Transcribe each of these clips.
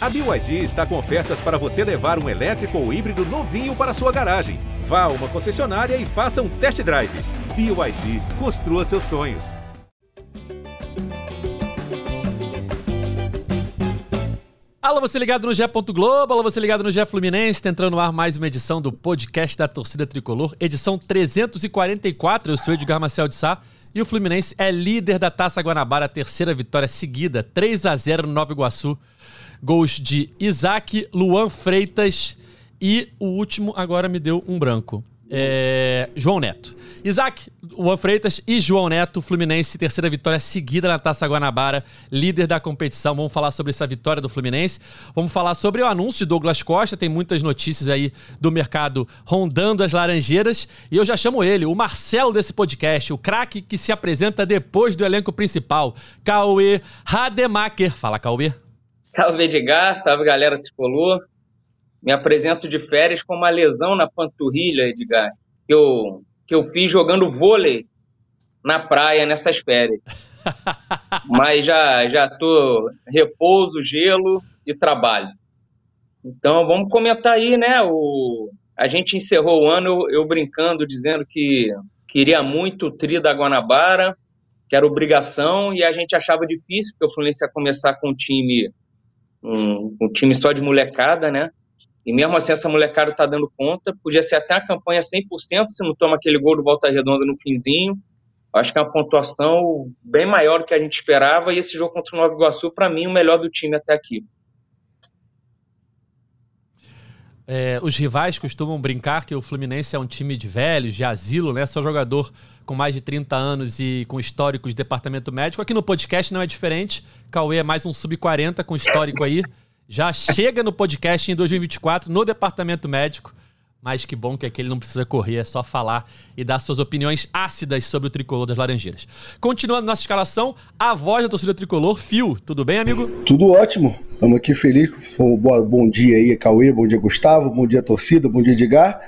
A BYD está com ofertas para você levar um elétrico ou híbrido novinho para sua garagem. Vá a uma concessionária e faça um test drive. BYD, construa seus sonhos. Alô, você ligado no GE. Globo, alô, você ligado no GE Fluminense, tá entrando no ar mais uma edição do podcast da torcida tricolor, edição 344. Eu sou Edgar Marcel de Sá e o Fluminense é líder da Taça Guanabara, terceira vitória seguida, 3 a 0 no Nova Iguaçu. Gols de Isaac, Luan Freitas e o último agora me deu um branco. É, João Neto. Isaac, Juan Freitas e João Neto, Fluminense, terceira vitória seguida na Taça Guanabara, líder da competição. Vamos falar sobre essa vitória do Fluminense. Vamos falar sobre o anúncio de Douglas Costa. Tem muitas notícias aí do mercado rondando as Laranjeiras. E eu já chamo ele, o Marcelo desse podcast, o craque que se apresenta depois do elenco principal, Cauê Rademacher. Fala, Cauê. Salve, Edgar. Salve, galera tricolor me apresento de férias com uma lesão na panturrilha, Edgar, que eu, que eu fiz jogando vôlei na praia nessas férias. Mas já já tô repouso, gelo e trabalho. Então vamos comentar aí, né? O, a gente encerrou o ano eu, eu brincando, dizendo que queria muito o tri da Guanabara, que era obrigação, e a gente achava difícil, porque o Fluminense ia começar com um time, um, um time só de molecada, né? E mesmo assim, essa molecada tá dando conta. Podia ser até a campanha 100% se não toma aquele gol do Volta Redonda no finzinho. Acho que é uma pontuação bem maior do que a gente esperava. E esse jogo contra o Nova Iguaçu, para mim, o melhor do time até aqui. É, os rivais costumam brincar que o Fluminense é um time de velhos, de asilo, né? Só jogador com mais de 30 anos e com histórico de departamento médico. Aqui no podcast não é diferente. Cauê é mais um sub-40 com histórico aí já chega no podcast em 2024 no departamento médico. Mas que bom que aqui ele não precisa correr, é só falar e dar suas opiniões ácidas sobre o tricolor das Laranjeiras. Continuando nossa escalação, a voz da torcida tricolor, Fio. Tudo bem, amigo? Tudo ótimo. Estamos aqui felizes. Bom dia aí, Cauê. Bom dia, Gustavo. Bom dia, torcida. Bom dia, Edgar.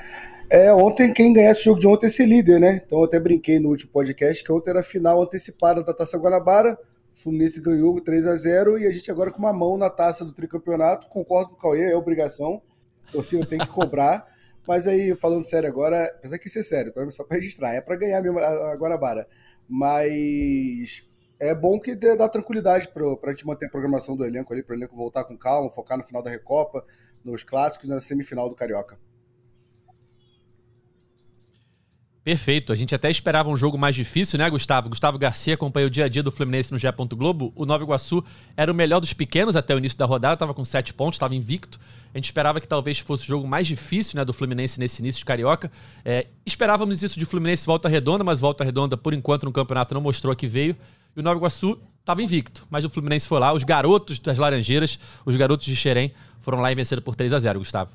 É, ontem, quem ganhasse o jogo de ontem é ser líder, né? Então, eu até brinquei no último podcast que ontem era a final antecipada da Taça Guanabara. O Fluminense ganhou 3 a 0 e a gente agora com uma mão na taça do tricampeonato. Concordo com o Cauê, é obrigação. Assim, eu tenho que cobrar. Mas aí, falando sério agora, apesar que isso é sério, então é só para registrar, é para ganhar mesmo a Guanabara. Mas é bom que dê, dá tranquilidade para a gente manter a programação do elenco ali, para o elenco voltar com calma, focar no final da Recopa, nos clássicos na semifinal do Carioca. Perfeito. A gente até esperava um jogo mais difícil, né, Gustavo? Gustavo Garcia acompanhou o dia a dia do Fluminense no GE. Globo. O Nova Iguaçu era o melhor dos pequenos até o início da rodada, estava com sete pontos, estava invicto. A gente esperava que talvez fosse o jogo mais difícil né, do Fluminense nesse início de Carioca. É, esperávamos isso de Fluminense volta redonda, mas volta redonda, por enquanto, no campeonato não mostrou que veio. E o Nova Iguaçu estava invicto, mas o Fluminense foi lá. Os garotos das Laranjeiras, os garotos de Xerém, foram lá e venceram por 3 a 0 Gustavo.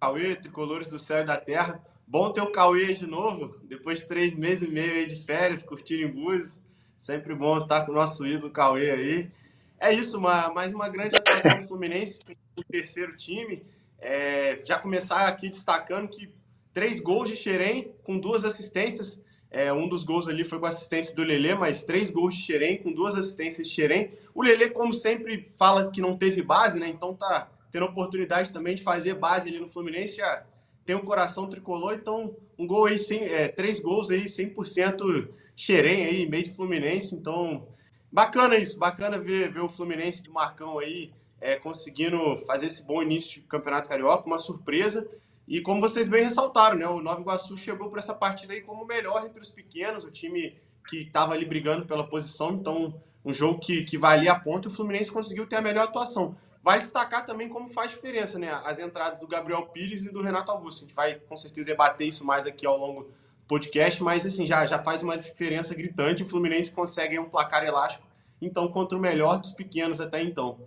Cauê, tricolores do céu da terra. Bom ter o Cauê aí de novo, depois de três meses e meio aí de férias, curtindo em Búzios. Sempre bom estar com o nosso ídolo Cauê aí. É isso, uma, mais uma grande atuação do Fluminense, o terceiro time. É, já começar aqui destacando que três gols de Xerém com duas assistências. É, um dos gols ali foi com assistência do Lelê, mas três gols de Xerém com duas assistências de Xerém. O Lelê, como sempre, fala que não teve base, né? Então tá tendo oportunidade também de fazer base ali no Fluminense. Já tem um coração tricolor, então um gol aí, sem, é, três gols aí, 100% xerém aí, meio de Fluminense, então bacana isso, bacana ver, ver o Fluminense do Marcão aí é, conseguindo fazer esse bom início de Campeonato Carioca, uma surpresa, e como vocês bem ressaltaram, né, o Nova Iguaçu chegou para essa partida aí como o melhor entre os pequenos, o time que estava ali brigando pela posição, então um jogo que, que valia a ponta o Fluminense conseguiu ter a melhor atuação. Vale destacar também como faz diferença, né? As entradas do Gabriel Pires e do Renato Augusto. A gente vai com certeza debater isso mais aqui ao longo do podcast, mas assim, já, já faz uma diferença gritante. O Fluminense consegue um placar elástico, então, contra o melhor dos pequenos até então.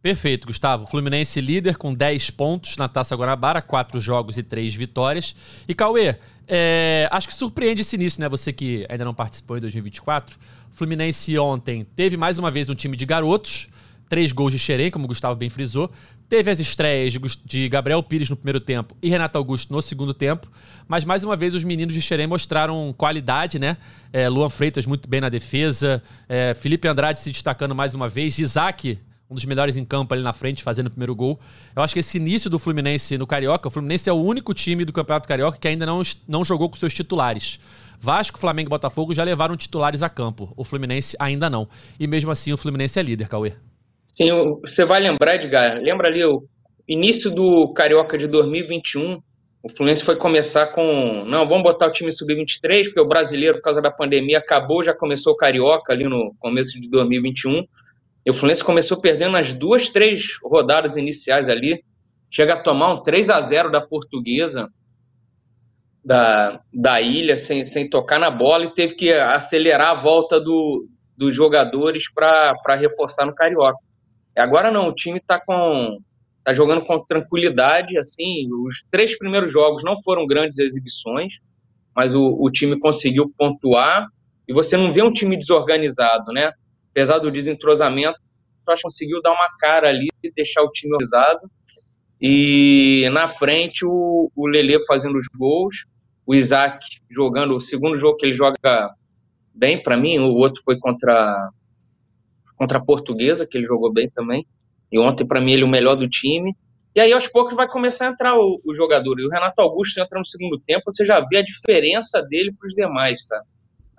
Perfeito, Gustavo. Fluminense líder com 10 pontos na Taça Guanabara, 4 jogos e 3 vitórias. E Cauê, é, acho que surpreende esse início, né? Você que ainda não participou em 2024. Fluminense ontem teve mais uma vez um time de garotos, três gols de Xerém, como o Gustavo bem frisou. Teve as estreias de Gabriel Pires no primeiro tempo e Renato Augusto no segundo tempo. Mas mais uma vez os meninos de Xerém mostraram qualidade, né? É, Luan Freitas muito bem na defesa, é, Felipe Andrade se destacando mais uma vez, Isaac um dos melhores em campo ali na frente, fazendo o primeiro gol. Eu acho que esse início do Fluminense no Carioca, o Fluminense é o único time do Campeonato Carioca que ainda não, não jogou com seus titulares. Vasco, Flamengo e Botafogo já levaram titulares a campo. O Fluminense ainda não. E mesmo assim o Fluminense é líder, Cauê. Sim, você vai lembrar, Edgar, lembra ali o início do Carioca de 2021, o Fluminense foi começar com, não, vamos botar o time sub-23, porque o brasileiro, por causa da pandemia, acabou, já começou o Carioca ali no começo de 2021. E o Fluminense começou perdendo as duas, três rodadas iniciais ali. Chega a tomar um 3 a 0 da portuguesa da, da ilha, sem, sem tocar na bola, e teve que acelerar a volta do, dos jogadores para reforçar no Carioca. Agora não, o time está com tá jogando com tranquilidade, assim, os três primeiros jogos não foram grandes exibições, mas o, o time conseguiu pontuar, e você não vê um time desorganizado, né? apesar do desentrosamento, o conseguiu dar uma cara ali e deixar o time organizado. E na frente o, o Lele fazendo os gols, o Isaac jogando o segundo jogo que ele joga bem para mim, o outro foi contra contra a Portuguesa, que ele jogou bem também. E ontem para mim ele é o melhor do time. E aí aos poucos vai começar a entrar o, o jogador. E o Renato Augusto entra no segundo tempo, você já vê a diferença dele para os demais, sabe?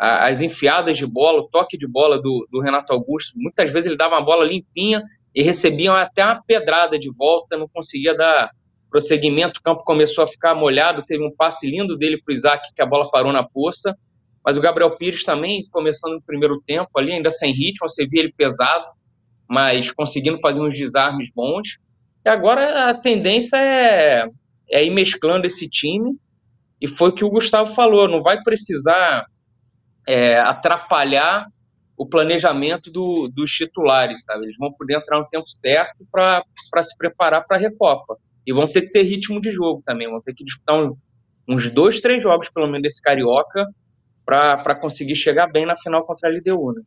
as enfiadas de bola, o toque de bola do, do Renato Augusto. Muitas vezes ele dava uma bola limpinha e recebiam até uma pedrada de volta, não conseguia dar prosseguimento. O campo começou a ficar molhado. Teve um passe lindo dele para o Isaac, que a bola parou na poça. Mas o Gabriel Pires também, começando no primeiro tempo ali, ainda sem ritmo, você via ele pesado, mas conseguindo fazer uns desarmes bons. E agora a tendência é, é ir mesclando esse time. E foi o que o Gustavo falou: não vai precisar é, atrapalhar o planejamento do, dos titulares, sabe? Eles vão poder entrar no tempo certo para se preparar para a Recopa. E vão ter que ter ritmo de jogo também, vão ter que disputar um, uns dois, três jogos, pelo menos, desse Carioca, para conseguir chegar bem na final contra a LDU, né?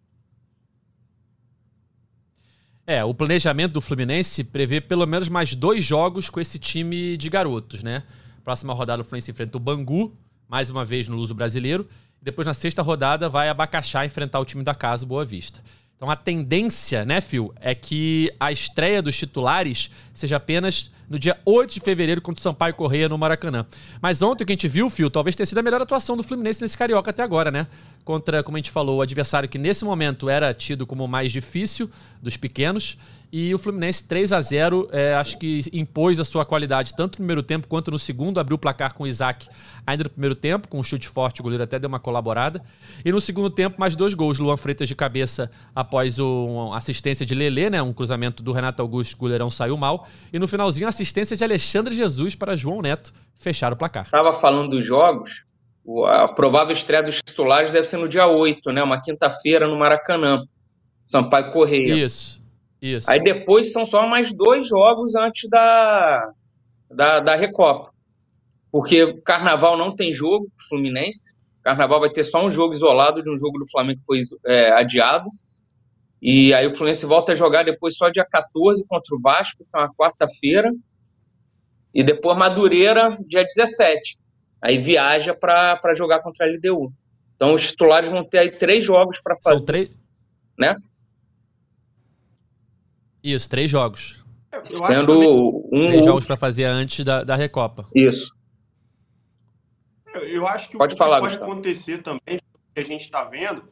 É, o planejamento do Fluminense prevê pelo menos mais dois jogos com esse time de garotos, né? Próxima rodada o Fluminense enfrenta o Bangu, mais uma vez no Luso Brasileiro, depois, na sexta rodada, vai abacaxar enfrentar o time da casa, Boa Vista. Então a tendência, né, Phil, é que a estreia dos titulares seja apenas no dia 8 de fevereiro contra o Sampaio Correia no Maracanã. Mas ontem o que a gente viu, Phil, talvez tenha sido a melhor atuação do Fluminense nesse Carioca até agora, né? Contra, como a gente falou, o adversário que nesse momento era tido como o mais difícil dos pequenos. E o Fluminense 3 a 0 é, acho que impôs a sua qualidade tanto no primeiro tempo quanto no segundo. Abriu o placar com o Isaac ainda no primeiro tempo, com um chute forte, o goleiro até deu uma colaborada. E no segundo tempo, mais dois gols. Luan Freitas de cabeça após uma assistência de Lelê, né? Um cruzamento do Renato Augusto, o goleirão saiu mal. E no finalzinho, assistência de Alexandre Jesus para João Neto fechar o placar. Estava falando dos jogos, a provável estreia dos titulares deve ser no dia 8, né? Uma quinta-feira no Maracanã. Sampaio Correia. Isso. Isso. Aí depois são só mais dois jogos antes da, da, da Recopa. Porque Carnaval não tem jogo Fluminense. Carnaval vai ter só um jogo isolado de um jogo do Flamengo que foi é, adiado. E aí o Fluminense volta a jogar depois só dia 14 contra o Vasco, que é uma quarta-feira. E depois Madureira, dia 17. Aí viaja para jogar contra a LDU. Então os titulares vão ter aí três jogos para fazer. São três. Né? Isso, três jogos. É, eu Sendo um. Três jogos para fazer antes da, da Recopa. Isso. Eu acho que pode o que falar, pode acontecer também, que a gente está vendo,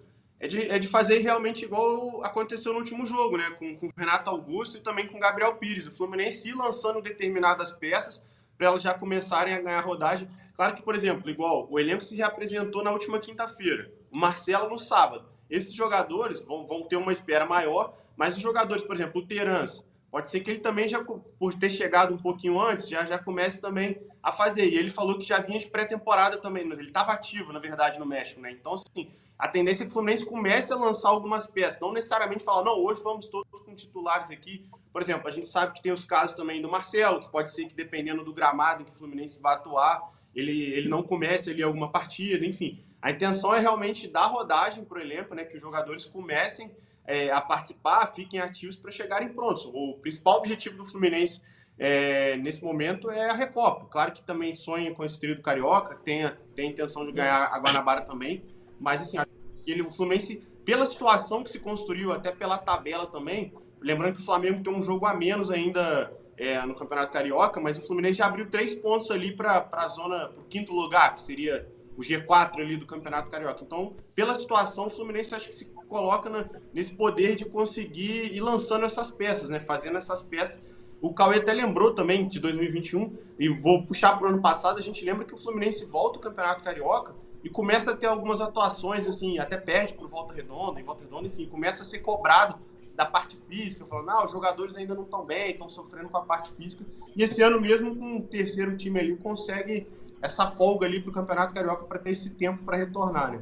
é de, é de fazer realmente igual aconteceu no último jogo, né? Com, com o Renato Augusto e também com o Gabriel Pires. O Fluminense lançando determinadas peças para elas já começarem a ganhar rodagem. Claro que, por exemplo, igual o elenco se reapresentou na última quinta-feira, o Marcelo no sábado. Esses jogadores vão, vão ter uma espera maior, mas os jogadores, por exemplo, o Terans, pode ser que ele também já, por ter chegado um pouquinho antes, já, já comece também a fazer. E ele falou que já vinha de pré-temporada também, ele estava ativo, na verdade, no México, né? Então, assim, a tendência é que o Fluminense comece a lançar algumas peças, não necessariamente falar, não, hoje vamos todos com titulares aqui. Por exemplo, a gente sabe que tem os casos também do Marcelo, que pode ser que dependendo do gramado em que o Fluminense vai atuar, ele, ele não comece ali alguma partida, enfim. A intenção é realmente dar rodagem para o elenco, né? Que os jogadores comecem é, a participar, fiquem ativos para chegarem prontos. O principal objetivo do Fluminense é, nesse momento é a Recopa. Claro que também sonha com esse trio Carioca, tem, tem a intenção de ganhar a Guanabara também, mas assim, ele, o Fluminense, pela situação que se construiu, até pela tabela também, lembrando que o Flamengo tem um jogo a menos ainda é, no Campeonato Carioca, mas o Fluminense já abriu três pontos ali para a zona, para o quinto lugar, que seria o G4 ali do Campeonato Carioca. Então, pela situação, o Fluminense acho que se coloca na, nesse poder de conseguir ir lançando essas peças, né? Fazendo essas peças. O Cauê até lembrou também de 2021, e vou puxar para o ano passado, a gente lembra que o Fluminense volta ao Campeonato Carioca e começa a ter algumas atuações, assim, até perde por Volta Redonda, e Volta Redonda, enfim, começa a ser cobrado da parte física, falando, não, os jogadores ainda não estão bem, estão sofrendo com a parte física. E esse ano mesmo, com o terceiro time ali, consegue essa folga ali para o Campeonato Carioca para ter esse tempo para retornar, né?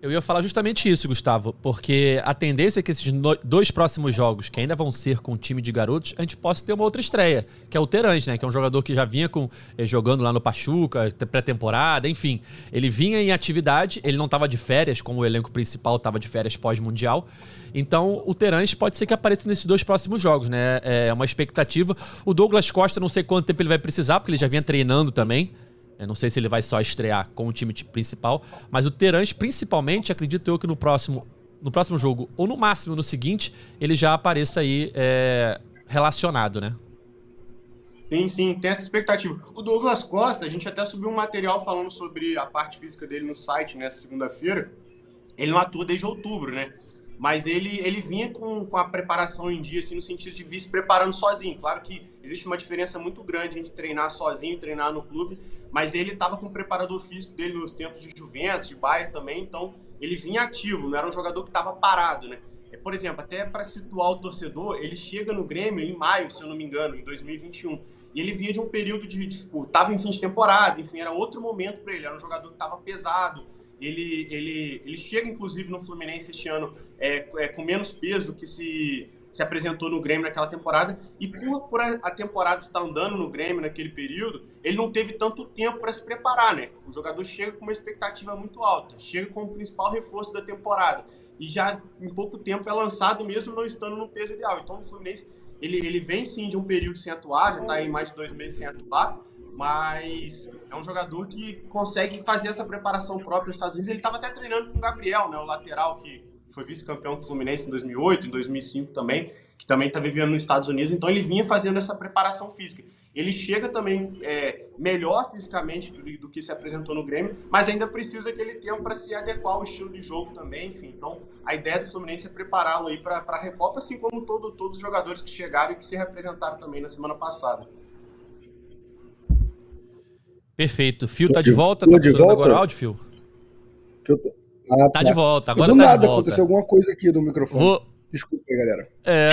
Eu ia falar justamente isso, Gustavo, porque a tendência é que esses dois próximos jogos, que ainda vão ser com o time de garotos, a gente possa ter uma outra estreia, que é o Terãs, né? Que é um jogador que já vinha com, eh, jogando lá no Pachuca, pré-temporada, enfim. Ele vinha em atividade, ele não estava de férias, como o elenco principal estava de férias pós-mundial. Então, o Terãs pode ser que apareça nesses dois próximos jogos, né? É uma expectativa. O Douglas Costa, não sei quanto tempo ele vai precisar, porque ele já vinha treinando também. Eu não sei se ele vai só estrear com o time principal, mas o Terãs, principalmente, acredito eu que no próximo, no próximo jogo, ou no máximo no seguinte, ele já apareça aí é, relacionado, né? Sim, sim, tem essa expectativa. O Douglas Costa, a gente até subiu um material falando sobre a parte física dele no site nessa segunda-feira. Ele não atua desde outubro, né? mas ele, ele vinha com, com a preparação em dia, assim, no sentido de vir se preparando sozinho. Claro que existe uma diferença muito grande entre treinar sozinho e treinar no clube, mas ele estava com o preparador físico dele nos tempos de Juventus, de Bayern também, então ele vinha ativo, não era um jogador que estava parado, né? É, por exemplo, até para situar o torcedor, ele chega no Grêmio em maio, se eu não me engano, em 2021. E ele vinha de um período de, de tipo, em fim de temporada, enfim, era outro momento para ele, era um jogador que estava pesado, ele, ele, ele chega, inclusive, no Fluminense este ano é, é, com menos peso que se, se apresentou no Grêmio naquela temporada. E por, por a, temporada estar andando no Grêmio naquele período, ele não teve tanto tempo para se preparar, né? O jogador chega com uma expectativa muito alta, chega como principal reforço da temporada. E já em pouco tempo é lançado mesmo não estando no peso ideal. Então o Fluminense ele, ele vem sim de um período sem atuar, já está aí mais de dois meses sem atuar mas é um jogador que consegue fazer essa preparação própria nos Estados Unidos. Ele estava até treinando com o Gabriel, né, o lateral que foi vice-campeão do Fluminense em 2008, em 2005 também, que também está vivendo nos Estados Unidos. Então ele vinha fazendo essa preparação física. Ele chega também é, melhor fisicamente do, do, que se apresentou no Grêmio, mas ainda precisa aquele tempo para se adequar ao estilo de jogo também. Enfim, então a ideia do Fluminense é prepará-lo aí para a Recopa, assim como todo, todos os jogadores que chegaram e que se representaram também na semana passada. Perfeito. Fio tá de volta? Tô tá de volta? agora áudio, Fio? Tô... Ah, tá, tá, de volta. Agora do tá nada, aconteceu alguma coisa aqui no microfone. Vou... Desculpa aí, galera. É...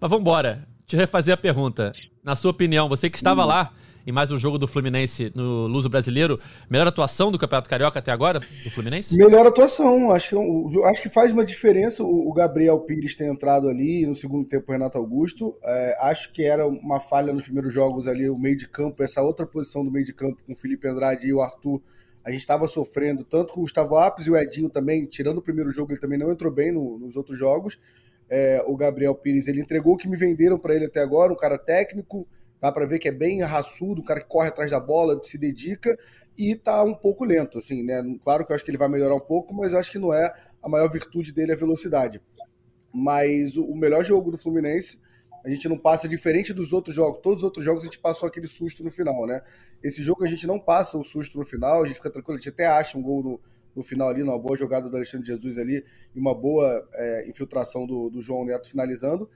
Mas vamos embora. Deixa eu refazer a pergunta. Na sua opinião, você que estava hum. lá em mais um jogo do Fluminense no Luso Brasileiro. Melhor atuação do Campeonato Carioca até agora, do Fluminense? Melhor atuação. Acho que, acho que faz uma diferença o Gabriel Pires ter entrado ali no segundo tempo o Renato Augusto. É, acho que era uma falha nos primeiros jogos ali, o meio de campo, essa outra posição do meio de campo com o Felipe Andrade e o Arthur. A gente estava sofrendo tanto com o Gustavo Apes e o Edinho também, tirando o primeiro jogo, ele também não entrou bem no, nos outros jogos. É, o Gabriel Pires, ele entregou o que me venderam para ele até agora, um cara técnico, Dá para ver que é bem raçudo, o cara que corre atrás da bola, se dedica e tá um pouco lento, assim, né? Claro que eu acho que ele vai melhorar um pouco, mas eu acho que não é a maior virtude dele a velocidade. Mas o melhor jogo do Fluminense, a gente não passa diferente dos outros jogos. Todos os outros jogos a gente passou aquele susto no final, né? Esse jogo a gente não passa o susto no final, a gente fica tranquilo, a gente até acha um gol no, no final ali, uma boa jogada do Alexandre Jesus ali e uma boa é, infiltração do, do João Neto finalizando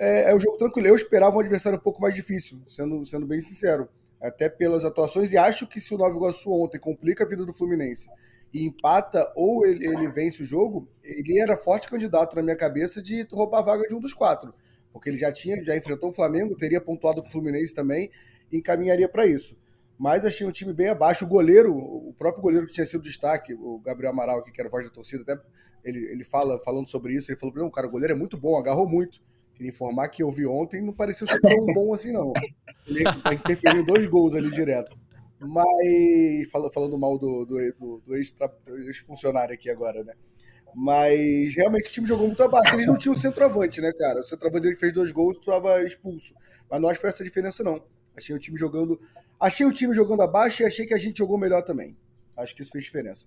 é, é um jogo tranquilo. Eu esperava um adversário um pouco mais difícil, sendo, sendo bem sincero. Até pelas atuações. E acho que se o Nova Iguaçu ontem complica a vida do Fluminense e empata ou ele, ele vence o jogo, ele era forte candidato na minha cabeça de roubar a vaga de um dos quatro. Porque ele já tinha, já enfrentou o Flamengo, teria pontuado com o Fluminense também e encaminharia para isso. Mas achei um time bem abaixo. O goleiro, o próprio goleiro que tinha sido destaque, o Gabriel Amaral, que era voz da torcida, até ele, ele fala falando sobre isso, ele falou: não, cara, o goleiro é muito bom, agarrou muito. Queria informar que eu vi ontem não pareceu ser tão bom assim, não. Ele interferiu dois gols ali direto. Mas, falando mal do, do, do, do ex-funcionário aqui agora, né? Mas realmente o time jogou muito abaixo. Eles não tinham centroavante, né, cara? O centroavante dele fez dois gols, estava expulso. Mas que foi essa diferença, não. Achei o time jogando. Achei o time jogando abaixo e achei que a gente jogou melhor também. Acho que isso fez diferença.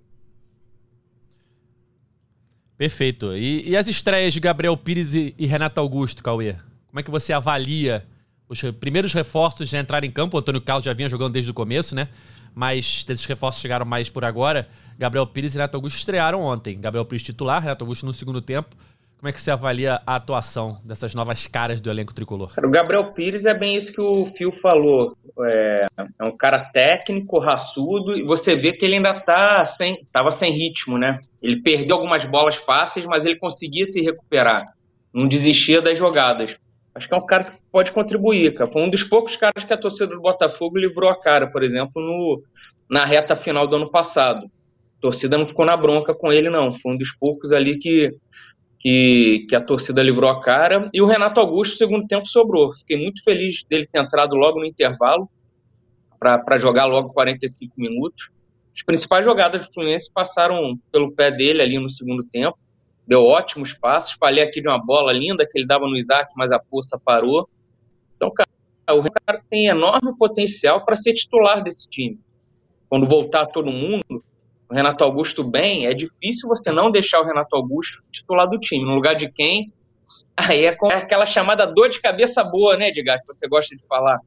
Perfeito. E, e as estreias de Gabriel Pires e, e, Renato Augusto, Cauê? Como é que você avalia os primeiros reforços já entraram em campo? O Antônio Carlos já vinha jogando desde o começo, né? Mas esses reforços chegaram mais por agora. Gabriel Pires e Renato Augusto estrearam ontem. Gabriel Pires titular, Renato Augusto no segundo tempo. Como é que você avalia a atuação dessas novas caras do elenco tricolor? O Gabriel Pires é bem isso que o Fio falou. É, é um cara técnico, raçudo, e você vê que ele ainda tá sem, tava sem ritmo, né? Ele perdeu algumas bolas fáceis, mas ele conseguia se recuperar. Não desistia das jogadas. Acho que é um cara que pode contribuir, cara. Foi um dos poucos caras que a torcida do Botafogo livrou a cara, por exemplo, no, na reta final do ano passado. A torcida não ficou na bronca com ele, não. Foi um dos poucos ali que que, que a torcida livrou a cara. E o Renato Augusto, segundo tempo, sobrou. Fiquei muito feliz dele ter entrado logo no intervalo para jogar logo 45 minutos. As principais jogadas do Fluminense passaram pelo pé dele ali no segundo tempo. Deu ótimos passos. Falei aqui de uma bola linda que ele dava no Isaac, mas a poça parou. Então, cara, o Renato tem enorme potencial para ser titular desse time. Quando voltar todo mundo, o Renato Augusto bem, é difícil você não deixar o Renato Augusto titular do time. No lugar de quem? Aí é, é aquela chamada dor de cabeça boa, né, Edgar, que você gosta de falar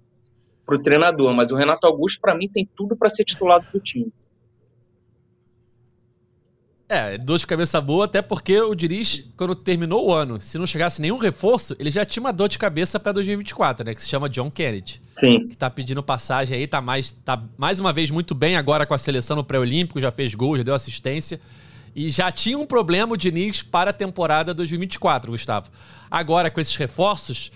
para o treinador. Mas o Renato Augusto, para mim, tem tudo para ser titular do time. É, dor de cabeça boa, até porque o Diniz, quando terminou o ano, se não chegasse nenhum reforço, ele já tinha uma dor de cabeça para 2024, né? Que se chama John Kennedy. Sim. Que tá pedindo passagem aí, tá mais, tá mais uma vez muito bem agora com a seleção no pré-olímpico, já fez gol, já deu assistência. E já tinha um problema o Diniz para a temporada 2024, Gustavo. Agora, com esses reforços,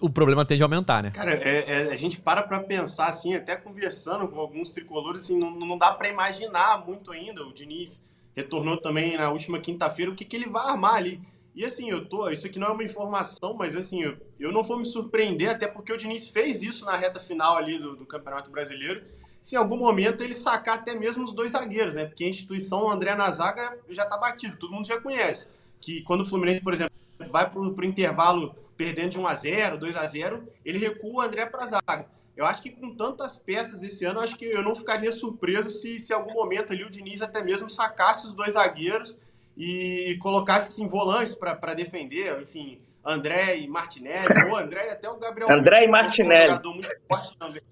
o problema tende a aumentar, né? Cara, é, é, a gente para pra pensar, assim, até conversando com alguns tricolores, assim, não, não dá para imaginar muito ainda o Diniz retornou também na última quinta-feira, o que, que ele vai armar ali. E assim, eu tô. Isso aqui não é uma informação, mas assim, eu, eu não vou me surpreender, até porque o Diniz fez isso na reta final ali do, do Campeonato Brasileiro. Se em algum momento ele sacar até mesmo os dois zagueiros, né? Porque a instituição André na zaga já tá batido, todo mundo já conhece. Que quando o Fluminense, por exemplo, vai pro, pro intervalo perdendo de 1 a 0 2 a 0 ele recua o André pra zaga. Eu acho que com tantas peças esse ano, acho que eu não ficaria surpreso se, se em algum momento ali o Diniz até mesmo sacasse os dois zagueiros e colocasse assim, volantes para defender, enfim, André e Martinelli, ou André e até o Gabriel. André e Martinelli. Um jogador muito forte também.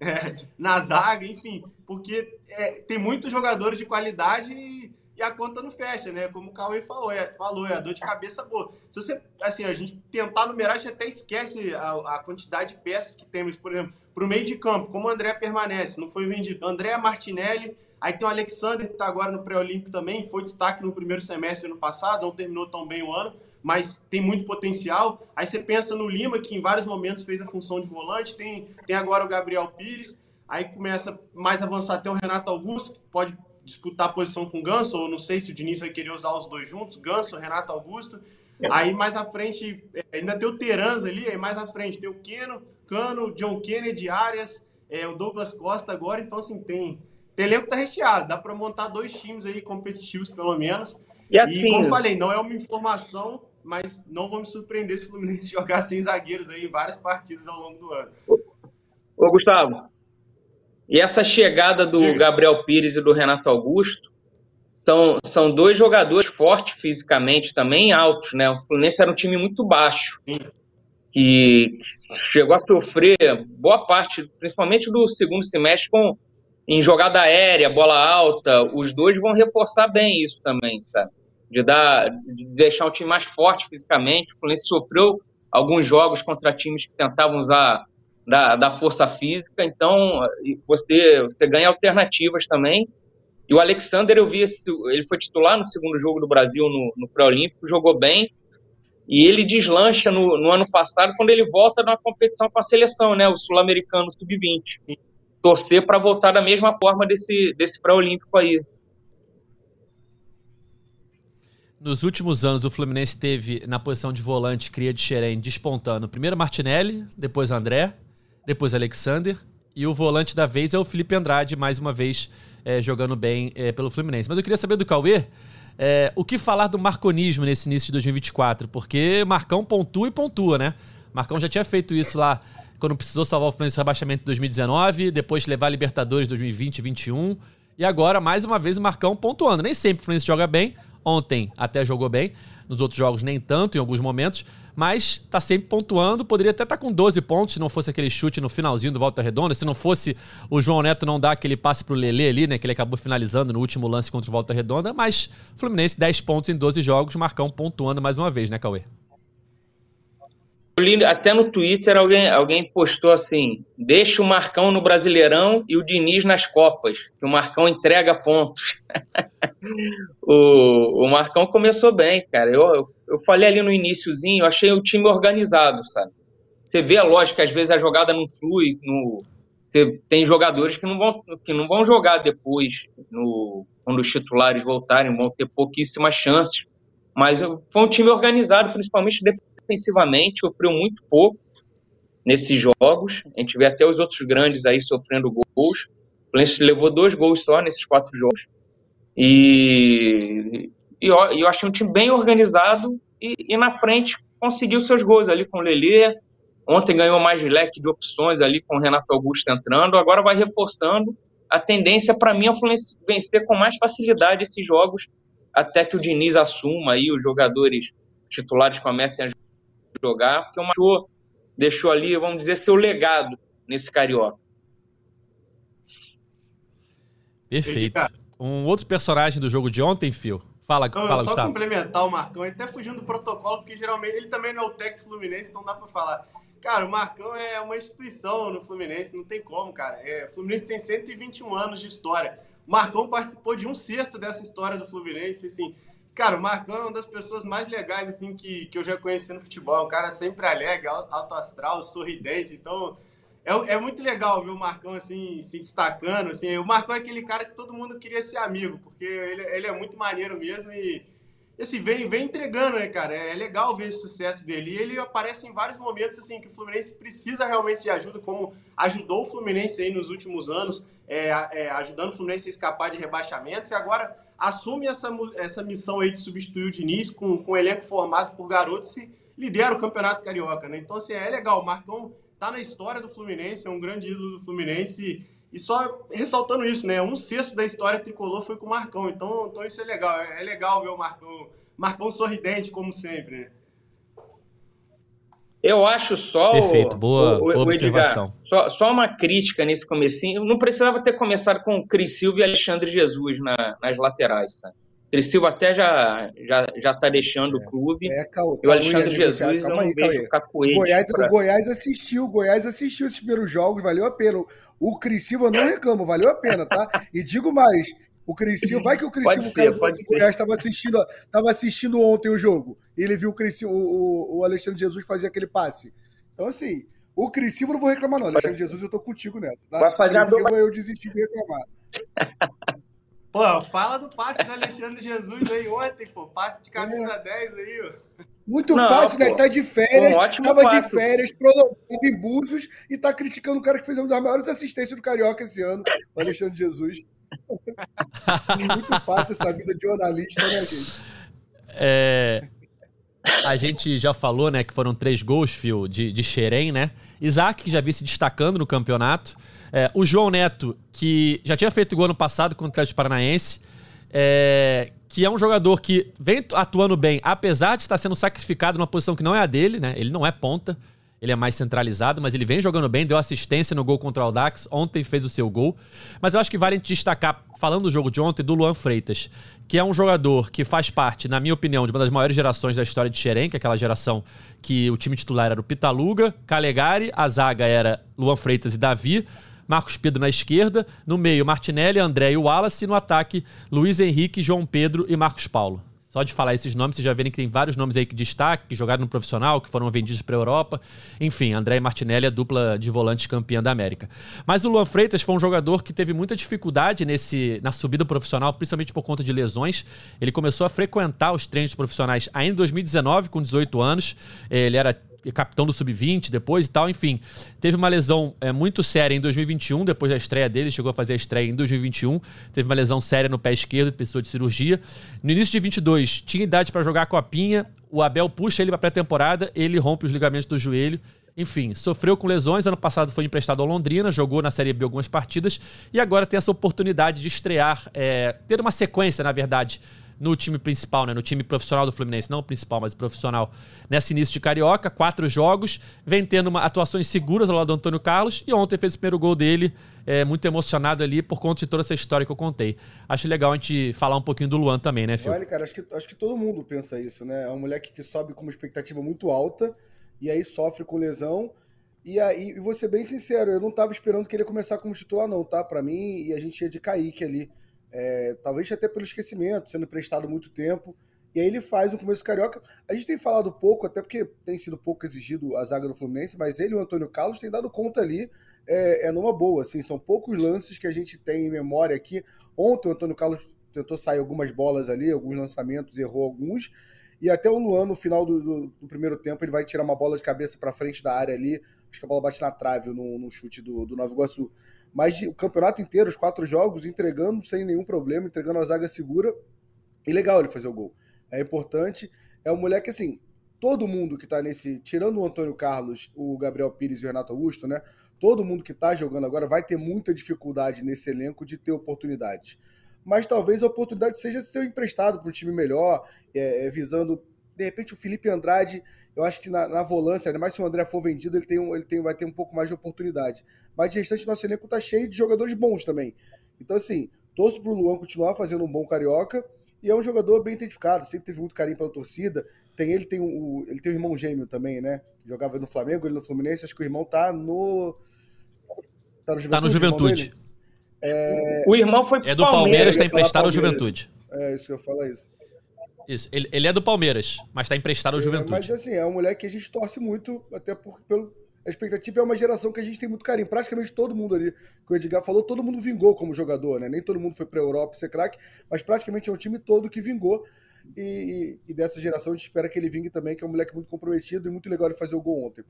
É, na zaga, enfim, porque é, tem muitos jogadores de qualidade e, e, a conta não fecha, né? Como o Cauê falou, é, falou, é a dor de cabeça boa. Se você, assim, a gente tentar numerar, a gente até esquece a, a quantidade de peças que temos, por exemplo, para o meio de campo, como o André permanece, não foi vendido. André Martinelli, aí tem o Alexander, que está agora no pré-olímpico também, foi destaque no primeiro semestre do ano passado, não terminou tão bem o ano, mas tem muito potencial. Aí você pensa no Lima, que em vários momentos fez a função de volante, tem, tem agora o Gabriel Pires, aí começa mais avançado até o Renato Augusto, que pode disputar a posição com o Ganso, ou não sei se o Diniz vai querer usar os dois juntos, Ganso, Renato Augusto. Aí mais à frente, é, ainda tem o Terans ali, aí mais à frente tem o Keno, Cano, John Kennedy, Arias, é, o Douglas Costa agora, então assim, tem. O elenco tá recheado, dá para montar dois times aí competitivos, pelo menos. E, assim, e como eu falei, não é uma informação, mas não vou me surpreender se o Fluminense jogar sem zagueiros aí em várias partidas ao longo do ano. Ô, Gustavo, e essa chegada do Diga. Gabriel Pires e do Renato Augusto são, são dois jogadores fortes fisicamente também altos, né? O Fluminense era um time muito baixo. Sim que chegou a sofrer boa parte, principalmente do segundo semestre, com, em jogada aérea, bola alta. Os dois vão reforçar bem isso também, sabe? De, dar, de deixar o time mais forte fisicamente. O Fluminense sofreu alguns jogos contra times que tentavam usar da, da força física, então você, você ganha alternativas também. E o Alexander, eu vi, ele foi titular no segundo jogo do Brasil no, no Pré-Olímpico, jogou bem, e ele deslancha no, no ano passado quando ele volta na competição com a seleção, né? O sul-americano sub-20. Torcer para voltar da mesma forma desse, desse pré-olímpico aí. Nos últimos anos, o Fluminense teve na posição de volante cria de Xerém despontando primeiro Martinelli, depois André, depois Alexander, e o volante da vez é o Felipe Andrade, mais uma vez é, jogando bem é, pelo Fluminense. Mas eu queria saber do Cauê É, o que falar do marconismo nesse início de 2024? Porque Marcão pontua e pontua, né? Marcão já tinha feito isso lá quando precisou salvar o Fluminense do rebaixamento em 2019, depois levar a Libertadores 2020 e 2021. E agora, mais uma vez, o Marcão pontuando. Nem sempre o Fluminense joga bem. Ontem até jogou bem. Nos outros jogos, nem tanto, em alguns momentos. Mas tá sempre pontuando. Poderia até estar tá com 12 pontos se não fosse aquele chute no finalzinho do Volta Redonda. Se não fosse o João Neto não dar aquele passe pro Lele ali, né? Que ele acabou finalizando no último lance contra o Volta Redonda. Mas Fluminense, 10 pontos em 12 jogos. Marcão pontuando mais uma vez, né, Cauê? Eu li até no Twitter alguém, alguém postou assim: deixa o Marcão no Brasileirão e o Diniz nas Copas, que o Marcão entrega pontos. o, o Marcão começou bem, cara. Eu, eu, eu falei ali no iníciozinho, eu achei o time organizado, sabe? Você vê a lógica, às vezes a jogada não flui, no, você tem jogadores que não vão, que não vão jogar depois, no, quando os titulares voltarem, vão ter pouquíssimas chances. Mas foi um time organizado, principalmente defensivamente, sofreu muito pouco nesses jogos. A gente vê até os outros grandes aí sofrendo gols. O Fluminense levou dois gols só nesses quatro jogos. E, e eu, eu achei um time bem organizado e, e na frente conseguiu seus gols ali com o Lelê. Ontem ganhou mais leque de opções ali com o Renato Augusto entrando. Agora vai reforçando. A tendência para mim é o Fluminense vencer com mais facilidade esses jogos até que o Diniz assuma aí os jogadores titulares comecem a jogar, porque o Machu deixou ali, vamos dizer, seu legado nesse Carioca. Perfeito. Um outro personagem do jogo de ontem, Fio. Fala, não, fala, só Gustavo. complementar o Marcão, até fugindo do protocolo, porque geralmente ele também não é o técnico Fluminense, então dá para falar. Cara, o Marcão é uma instituição no Fluminense, não tem como, cara. É, o Fluminense tem 121 anos de história. O Marcão participou de um sexto dessa história do Fluminense, assim. Cara, o Marcão é uma das pessoas mais legais, assim, que, que eu já conheci no futebol. É um cara sempre alegre, alto astral, sorridente. Então, é, é muito legal ver o Marcão, assim, se destacando, assim. O Marcão é aquele cara que todo mundo queria ser amigo, porque ele, ele é muito maneiro mesmo e, assim, vem, vem entregando, né, cara? É, é legal ver esse sucesso dele. E ele aparece em vários momentos, assim, que o Fluminense precisa realmente de ajuda, como ajudou o Fluminense aí nos últimos anos, é, é, ajudando o Fluminense a escapar de rebaixamentos. E agora assume essa, essa missão aí de substituir o Diniz com, com um elenco formado por garotos e lidera o Campeonato Carioca, né? Então, assim, é legal. O Marcão tá na história do Fluminense, é um grande ídolo do Fluminense e, e só ressaltando isso, né? Um sexto da história tricolor foi com o Marcão, então, então isso é legal. É, é legal ver o Marcão, Marcão sorridente, como sempre, né? Eu acho só. Perfeito, boa, o, boa observação. Edgar, só, só uma crítica nesse comecinho. Não precisava ter começado com Cris Silva e Alexandre Jesus na, nas laterais, sabe? Cris Silva até já, já, já tá deixando é, o clube. É, calma, e o Alexandre Jesus calma, calma aí, o Goiás, pra... o Goiás assistiu, o Goiás assistiu esses primeiros jogos, valeu a pena. O Cris Silva não reclama, valeu a pena, tá? E digo mais, o Criciúma, vai que o Criciúma, o cara Goiás estava assistindo, tava assistindo ontem o jogo. E ele viu o, Criciúma, o, o Alexandre Jesus fazer aquele passe. Então, assim, o Criciúma não vou reclamar, não. Alexandre Jesus, eu tô contigo nessa. Tá? Vai fazer Criciúma, eu desisti de reclamar. Pô, fala do passe do Alexandre Jesus aí ontem, pô. Passe de camisa é. 10 aí, ó. Muito não, fácil, né? pô. né? Tá de férias, um tava passo. de férias, prolongado em Búzios e tá criticando o cara que fez uma das maiores assistências do Carioca esse ano, o Alexandre Jesus. Muito fácil essa vida de jornalista, né, gente? É, a gente já falou, né, que foram três gols, Fio, de, de Xerém, né? Isaac, que já vi se destacando no campeonato. É, o João Neto, que já tinha feito gol no passado contra o Atlético Paranaense. É, que é um jogador que vem atuando bem, apesar de estar sendo sacrificado numa posição que não é a dele, né? Ele não é ponta ele é mais centralizado, mas ele vem jogando bem, deu assistência no gol contra o Aldax, ontem fez o seu gol. Mas eu acho que vale destacar, falando do jogo de ontem, do Luan Freitas, que é um jogador que faz parte, na minha opinião, de uma das maiores gerações da história de Xerém, que é aquela geração que o time titular era o Pitaluga, Calegari, a zaga era Luan Freitas e Davi, Marcos Pedro na esquerda, no meio Martinelli, André e Wallace, e no ataque Luiz Henrique, João Pedro e Marcos Paulo. Só de falar esses nomes, vocês já verem que tem vários nomes aí que destaque, que jogaram no profissional, que foram vendidos para a Europa. Enfim, André e Martinelli, a dupla de volantes campeã da América. Mas o Luan Freitas foi um jogador que teve muita dificuldade nesse, na subida profissional, principalmente por conta de lesões. Ele começou a frequentar os treinos profissionais ainda em 2019, com 18 anos. Ele era capitão do sub-20 depois e tal, enfim. Teve uma lesão é, muito séria em 2021, depois da estreia dele, chegou a fazer a estreia em 2021. Teve uma lesão séria no pé esquerdo, precisou de cirurgia. No início de 22, tinha idade para jogar a copinha. O Abel puxa ele para pré-temporada, ele rompe os ligamentos do joelho. Enfim, sofreu com lesões. Ano passado foi emprestado ao Londrina, jogou na Série B algumas partidas e agora tem essa oportunidade de estrear, é, ter uma sequência, na verdade, no time principal, né? No time profissional do Fluminense, não principal, mas profissional. Nesse início de Carioca, quatro jogos, vem tendo uma, atuações seguras ao lado do Antônio Carlos e ontem fez o primeiro gol dele, é, muito emocionado ali por conta de toda essa história que eu contei. Acho legal a gente falar um pouquinho do Luan também, né, Fio? Olha, cara, acho que, acho que todo mundo pensa isso, né? É um moleque que sobe com uma expectativa muito alta e aí sofre com lesão. E aí, e vou ser bem sincero, eu não estava esperando que ele ia começar como titular, não, tá? Para mim, e a gente ia de Kaique ali. É, talvez até pelo esquecimento, sendo prestado muito tempo. E aí ele faz um começo carioca. A gente tem falado pouco, até porque tem sido pouco exigido a zaga do Fluminense, mas ele e o Antônio Carlos têm dado conta ali, é, é numa boa. Assim, são poucos lances que a gente tem em memória aqui. Ontem o Antônio Carlos tentou sair algumas bolas ali, alguns lançamentos, errou alguns. E até o Luan, no final do, do, do primeiro tempo, ele vai tirar uma bola de cabeça para frente da área ali. Acho que a bola bate na trave no, no chute do, do Nova Iguaçu mas o campeonato inteiro, os quatro jogos, entregando sem nenhum problema, entregando a zaga segura. E legal ele fazer o gol. É importante. É um moleque assim, todo mundo que tá nesse, tirando o Antônio Carlos, o Gabriel Pires e o Renato Augusto, né? Todo mundo que tá jogando agora vai ter muita dificuldade nesse elenco de ter oportunidade. Mas talvez a oportunidade seja ser emprestado para um time melhor, é, é, visando de repente o Felipe Andrade eu acho que na, na volância, ainda mais se o André for vendido, ele, tem um, ele tem, vai ter um pouco mais de oportunidade. Mas de restante, nosso elenco tá cheio de jogadores bons também. Então, assim, torço pro Luan continuar fazendo um bom carioca. E é um jogador bem identificado, sempre teve muito carinho pela torcida. Tem ele, tem o, ele tem um irmão gêmeo também, né? Jogava no Flamengo, ele no Fluminense. Acho que o irmão tá no. Tá no Juventude. Tá no Juventude. É... O irmão foi pro É do Palmeiras, está emprestado ao Juventude. É, isso que eu falo é isso. Isso, ele, ele é do Palmeiras, mas está emprestado ao é, Juventude. Mas assim, é um moleque que a gente torce muito, até porque pelo, a expectativa é uma geração que a gente tem muito carinho. Praticamente todo mundo ali, que o Edgar falou, todo mundo vingou como jogador, né? Nem todo mundo foi para a Europa ser craque, mas praticamente é um time todo que vingou. E, e, dessa geração a gente espera que ele vingue também, que é um moleque muito comprometido e muito legal de fazer o gol ontem.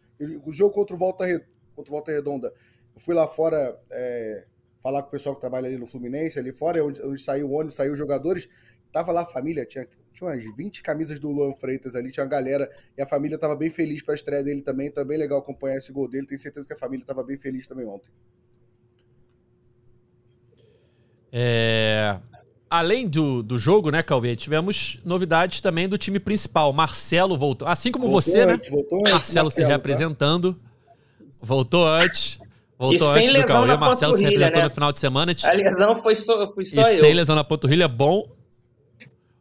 O jogo contra o Volta, contra o Volta Redonda, eu fui lá fora é, falar com o pessoal que trabalha ali no Fluminense, ali fora, onde, onde saiu o ônibus, saiu os jogadores. Tava lá a família, tinha tinha umas 20 camisas do Luan Freitas ali, tinha uma galera, e a família estava bem feliz para a estreia dele também, então é bem legal acompanhar esse gol dele, tenho certeza que a família estava bem feliz também ontem. É... Além do, do jogo, né, Cauê, tivemos novidades também do time principal. Marcelo voltou, assim como voltou você, né? antes, né? Voltou antes, Marcelo, Marcelo se reapresentando. Tá? Voltou antes. Voltou antes do Cauê. Marcelo se representou né? no final de semana. A lesão foi só, foi só e eu. sem lesão na panturrilha, bom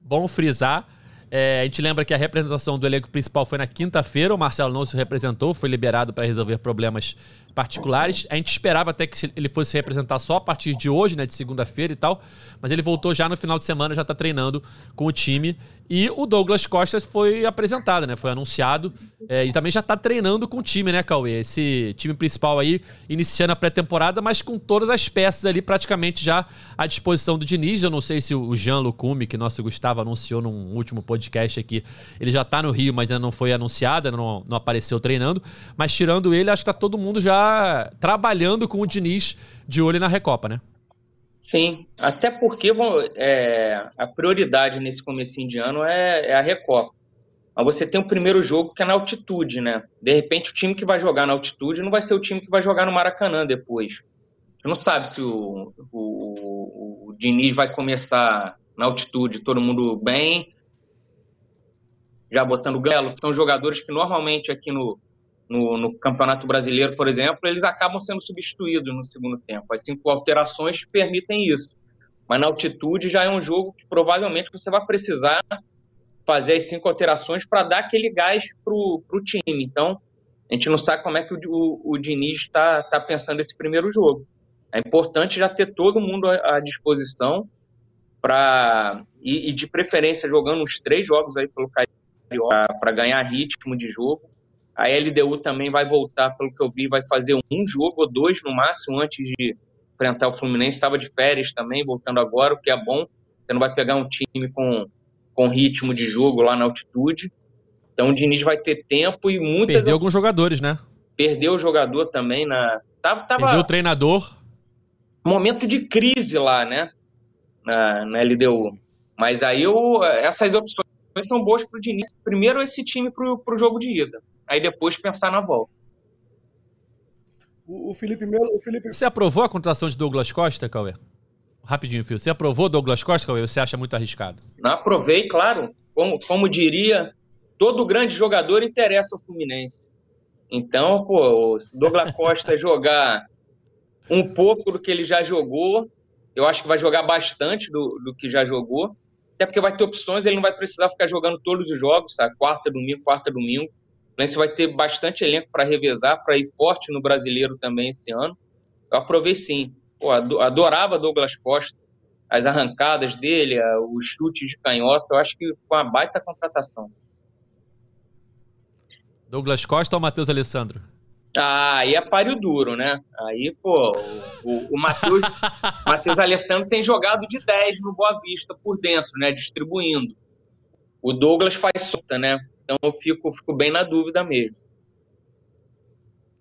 bom frisar. É, a gente lembra que a representação do elenco principal foi na quinta-feira. O Marcelo não se representou, foi liberado para resolver problemas particulares. A gente esperava até que ele fosse representar só a partir de hoje, né, de segunda-feira e tal, mas ele voltou já no final de semana, já está treinando com o time e o Douglas Costa foi apresentado, né? Foi anunciado. É, e também já tá treinando com o time, né, Cauê? Esse time principal aí, iniciando a pré-temporada, mas com todas as peças ali praticamente já à disposição do Diniz. Eu não sei se o Jean Lucume, que nosso Gustavo anunciou num último podcast aqui, ele já tá no Rio, mas ainda não foi anunciado, não, não apareceu treinando. Mas tirando ele, acho que tá todo mundo já trabalhando com o Diniz de olho na Recopa, né? Sim, até porque é, a prioridade nesse começo de ano é, é, a Recopa. Mas você tem o primeiro jogo que é na altitude, né? De repente o time que vai jogar na altitude não vai ser o time que vai jogar no Maracanã depois. Você não sabe se o, o, o Diniz vai começar na altitude, todo mundo bem, já botando galo. São jogadores que normalmente aqui no, no, no, Campeonato Brasileiro, por exemplo, eles acabam sendo substituídos no segundo tempo. As cinco alterações permitem isso. Mas na altitude já é um jogo que provavelmente você vai precisar fazer as cinco alterações para dar aquele gás para o time. Então, a gente não sabe como é que o, o, o Diniz está tá pensando esse primeiro jogo. É importante já ter todo mundo à, à disposição para e, e, de preferência jogando uns três jogos aí pelo Carioca para ganhar ritmo de jogo a LDU também vai voltar, pelo que eu vi, vai fazer um jogo ou dois no máximo antes de enfrentar o Fluminense. Estava de férias também, voltando agora, o que é bom. Você não vai pegar um time com, com ritmo de jogo lá na altitude. Então o Diniz vai ter tempo e muitas. Perdeu alguns jogadores, né? Perdeu o jogador também na. Tava, tava... Perdeu o treinador. Momento de crise lá, né? Na, na LDU. Mas aí eu, essas opções são boas para o Diniz. Primeiro esse time para o jogo de ida. Aí depois pensar na volta. O, o Felipe Melo. O Felipe... Você aprovou a contratação de Douglas Costa, Cauê? Rapidinho, Fio. Você aprovou Douglas Costa, Cauê? Ou você acha muito arriscado? Não aprovei, claro. Como, como diria, todo grande jogador interessa ao Fluminense. Então, pô, o Douglas Costa jogar um pouco do que ele já jogou, eu acho que vai jogar bastante do, do que já jogou. Até porque vai ter opções, ele não vai precisar ficar jogando todos os jogos, sabe? Quarta, domingo, quarta, domingo. Você vai ter bastante elenco para revezar, para ir forte no brasileiro também esse ano. Eu aprovei sim. Pô, adorava Douglas Costa, as arrancadas dele, os chutes de canhota. Eu acho que foi uma baita contratação. Douglas Costa ou Matheus Alessandro? Ah, aí é páreo duro, né? Aí, pô, o, o Matheus, Matheus Alessandro tem jogado de 10 no Boa Vista por dentro, né? Distribuindo. O Douglas faz solta, né? Então eu fico, fico bem na dúvida mesmo.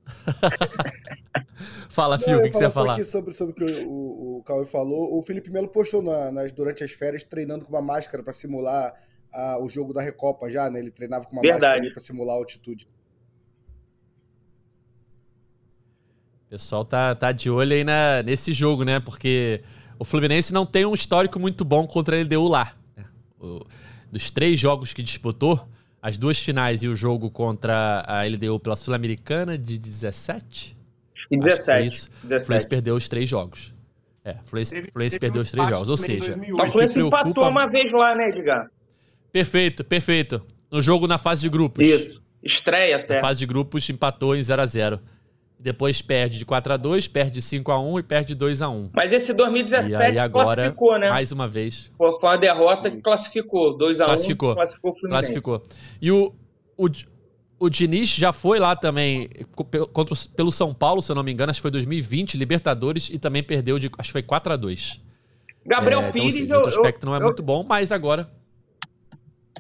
Fala, Fio, o que, que você ia falar? Aqui sobre, sobre o que o, o Cauê falou. O Felipe Melo postou na, nas, durante as férias treinando com uma máscara para simular a, o jogo da Recopa já, né? Ele treinava com uma Verdade. máscara para simular a altitude. O pessoal tá, tá de olho aí na, nesse jogo, né? Porque o Fluminense não tem um histórico muito bom contra a LDU lá. Né? O, dos três jogos que disputou, as duas finais e o jogo contra a LDU pela Sul-Americana de 17? E 17. Isso. 17. O Fluminense perdeu os três jogos. É, o Fluminense, Fluminense perdeu os três jogos. Ou seja, o Fluminense preocupa... empatou uma vez lá, né, Edgar? Perfeito, perfeito. No jogo na fase de grupos. Isso. Estreia até. Na fase de grupos empatou em 0 a 0 depois perde de 4 a 2 perde de 5 a 1 e perde de 2 a 1 Mas esse 2017 e aí agora, classificou, né? Mais uma vez. Foi uma derrota que classificou. 2 a 1 classificou. classificou o Fluminense. Classificou. E o, o, o Diniz já foi lá também contra, pelo São Paulo, se eu não me engano, acho que foi 2020, Libertadores, e também perdeu de. Acho que foi 4 a 2 Gabriel é, Pires. Então, assim, o aspecto eu, não é eu, muito bom, mas agora.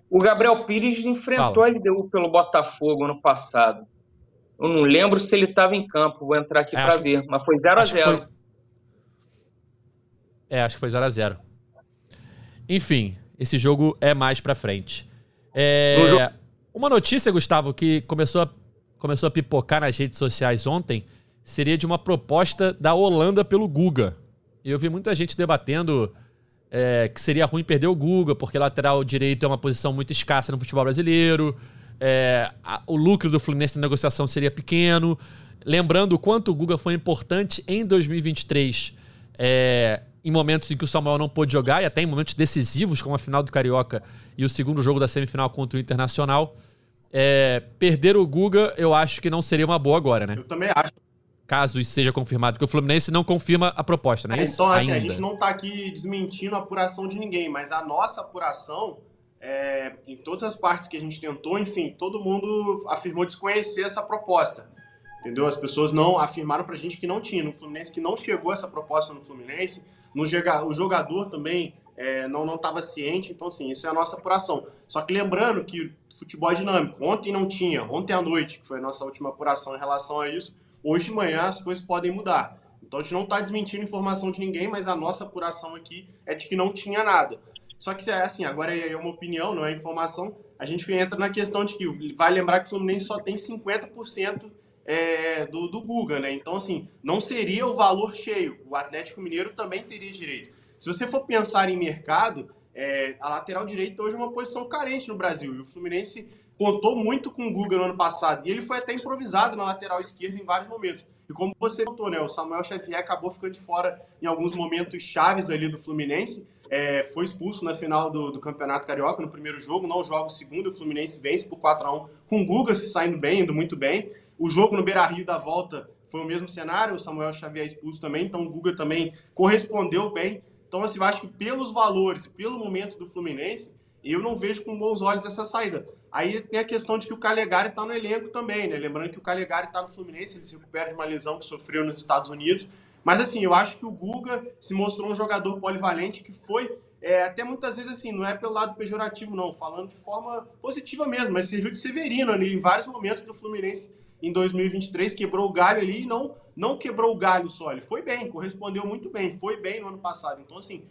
O Gabriel Pires enfrentou Fala. a LDU pelo Botafogo ano passado. Eu não lembro se ele estava em campo, vou entrar aqui é, para ver, mas foi 0 a 0 foi... É, acho que foi 0 a 0 Enfim, esse jogo é mais para frente. É... Uma notícia, Gustavo, que começou a, começou a pipocar nas redes sociais ontem seria de uma proposta da Holanda pelo Guga. E eu vi muita gente debatendo é, que seria ruim perder o Guga, porque lateral direito é uma posição muito escassa no futebol brasileiro é, a, o lucro do Fluminense na negociação seria pequeno. Lembrando o quanto o Guga foi importante em 2023, é, em momentos em que o Samuel não pôde jogar, e até em momentos decisivos, como a final do Carioca e o segundo jogo da semifinal contra o Internacional. É, perder o Guga, eu acho que não seria uma boa agora, né? Eu também acho. Caso isso seja confirmado, porque o Fluminense não confirma a proposta, né? É, então, assim, Ainda. a gente não está aqui desmentindo a apuração de ninguém, mas a nossa apuração é, em todas as partes que a gente tentou, enfim, todo mundo afirmou desconhecer essa proposta. Entendeu? As pessoas não afirmaram pra gente que não tinha. No Fluminense, que não chegou essa proposta no Fluminense. No, o jogador também é, não estava ciente. Então, assim, isso é a nossa apuração. Só que lembrando que futebol é dinâmico. Ontem não tinha. Ontem à noite, que foi a nossa última apuração em relação a isso. Hoje de manhã as coisas podem mudar. Então a gente não está desmentindo informação de ninguém, mas a nossa apuração aqui é de que não tinha nada. Só que, assim, agora é uma opinião, não é informação. A gente entra na questão de que vai lembrar que o Fluminense só tem 50% é, do, do Guga, né? Então, assim, não seria o valor cheio. O Atlético Mineiro também teria direito. Se você for pensar em mercado, é, a lateral direita hoje é uma posição carente no Brasil. E o Fluminense contou muito com o Guga no ano passado. E ele foi até improvisado na lateral esquerda em vários momentos. E como você contou, né? O Samuel Xavier acabou ficando de fora em alguns momentos chaves ali do Fluminense é, foi expulso na final do, do, Campeonato Carioca, no primeiro jogo, não joga o segundo, o Fluminense vence por 4 a 1 com o Guga se saindo bem, indo muito bem. O jogo no Beira-Rio da volta foi o mesmo cenário, o Samuel Xavier expulso também, então o Guga também correspondeu bem. Então, assim, eu acho que pelos valores, pelo momento do Fluminense, eu não vejo com bons olhos essa saída. Aí tem a questão de que o Calegari está no elenco também, né? Lembrando que o Calegari está no Fluminense, ele se recupera de uma lesão que sofreu nos Estados Unidos. Mas assim, eu acho que o Guga se mostrou um jogador polivalente que foi é, até muitas vezes assim, não é pelo lado pejorativo, não, falando de forma positiva mesmo, mas serviu de Severino ali, em vários momentos do Fluminense em 2023, quebrou o galho ali e não, não quebrou o galho só, ele foi bem, correspondeu muito bem, foi bem no ano passado. Então, assim,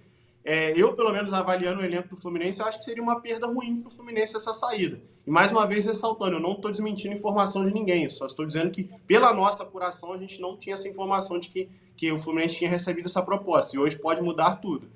é, eu, pelo menos, avaliando o elenco do Fluminense, eu acho que seria uma perda ruim para o Fluminense essa saída. E mais uma vez ressaltando, eu não estou desmentindo informação de ninguém, só estou dizendo que, pela nossa apuração, a gente não tinha essa informação de que, que o Fluminense tinha recebido essa proposta. E hoje pode mudar tudo.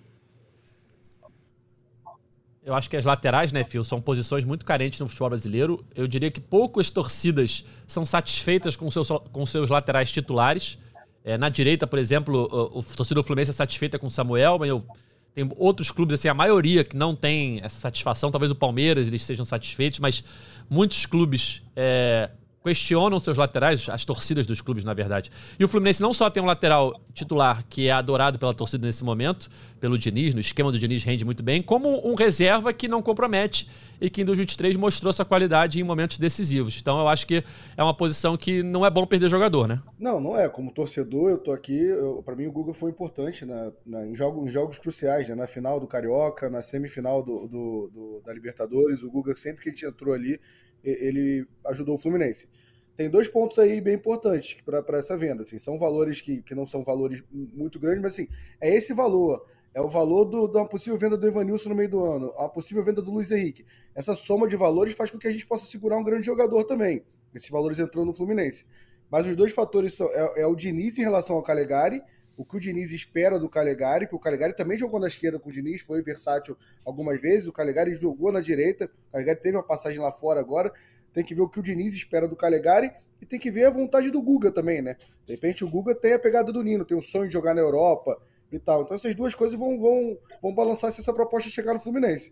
Eu acho que as laterais, né, Phil, são posições muito carentes no futebol brasileiro. Eu diria que poucas torcidas são satisfeitas com seus, com seus laterais titulares. É, na direita, por exemplo, o, o torcedor do Fluminense é satisfeita com o Samuel, mas eu tem outros clubes, assim, a maioria que não tem essa satisfação. Talvez o Palmeiras eles sejam satisfeitos, mas muitos clubes é, questionam seus laterais, as torcidas dos clubes, na verdade. E o Fluminense não só tem um lateral titular que é adorado pela torcida nesse momento, pelo Diniz, no esquema do Diniz rende muito bem, como um reserva que não compromete e que em 2023 mostrou sua qualidade em momentos decisivos. Então eu acho que é uma posição que não é bom perder jogador, né? Não, não é. Como torcedor, eu tô aqui, para mim o Guga foi importante na, na, em, jogo, em, jogos cruciais, né? na final do Carioca, na semifinal do, do, do, da Libertadores, o Guga sempre que a gente entrou ali, ele ajudou o Fluminense. Tem dois pontos aí bem importantes para essa venda. Assim, são valores que, que não são valores muito grandes, mas assim, é esse valor. É o valor do, da possível venda do Evanilson no meio do ano, a possível venda do Luiz Henrique. Essa soma de valores faz com que a gente possa segurar um grande jogador também. Esses valores entrou no Fluminense. Mas os dois fatores são é, é o Diniz em relação ao Calegari, o que o Diniz espera do Calegari, que o Calegari também jogou na esquerda com o Diniz, foi versátil algumas vezes, o Calegari jogou na direita, o Calegari teve uma passagem lá fora agora, tem que ver o que o Diniz espera do Calegari e tem que ver a vontade do Guga também, né? De repente o Guga tem a pegada do Nino, tem o sonho de jogar na Europa e tal. Então essas duas coisas vão, vão, vão balançar se essa proposta chegar no Fluminense.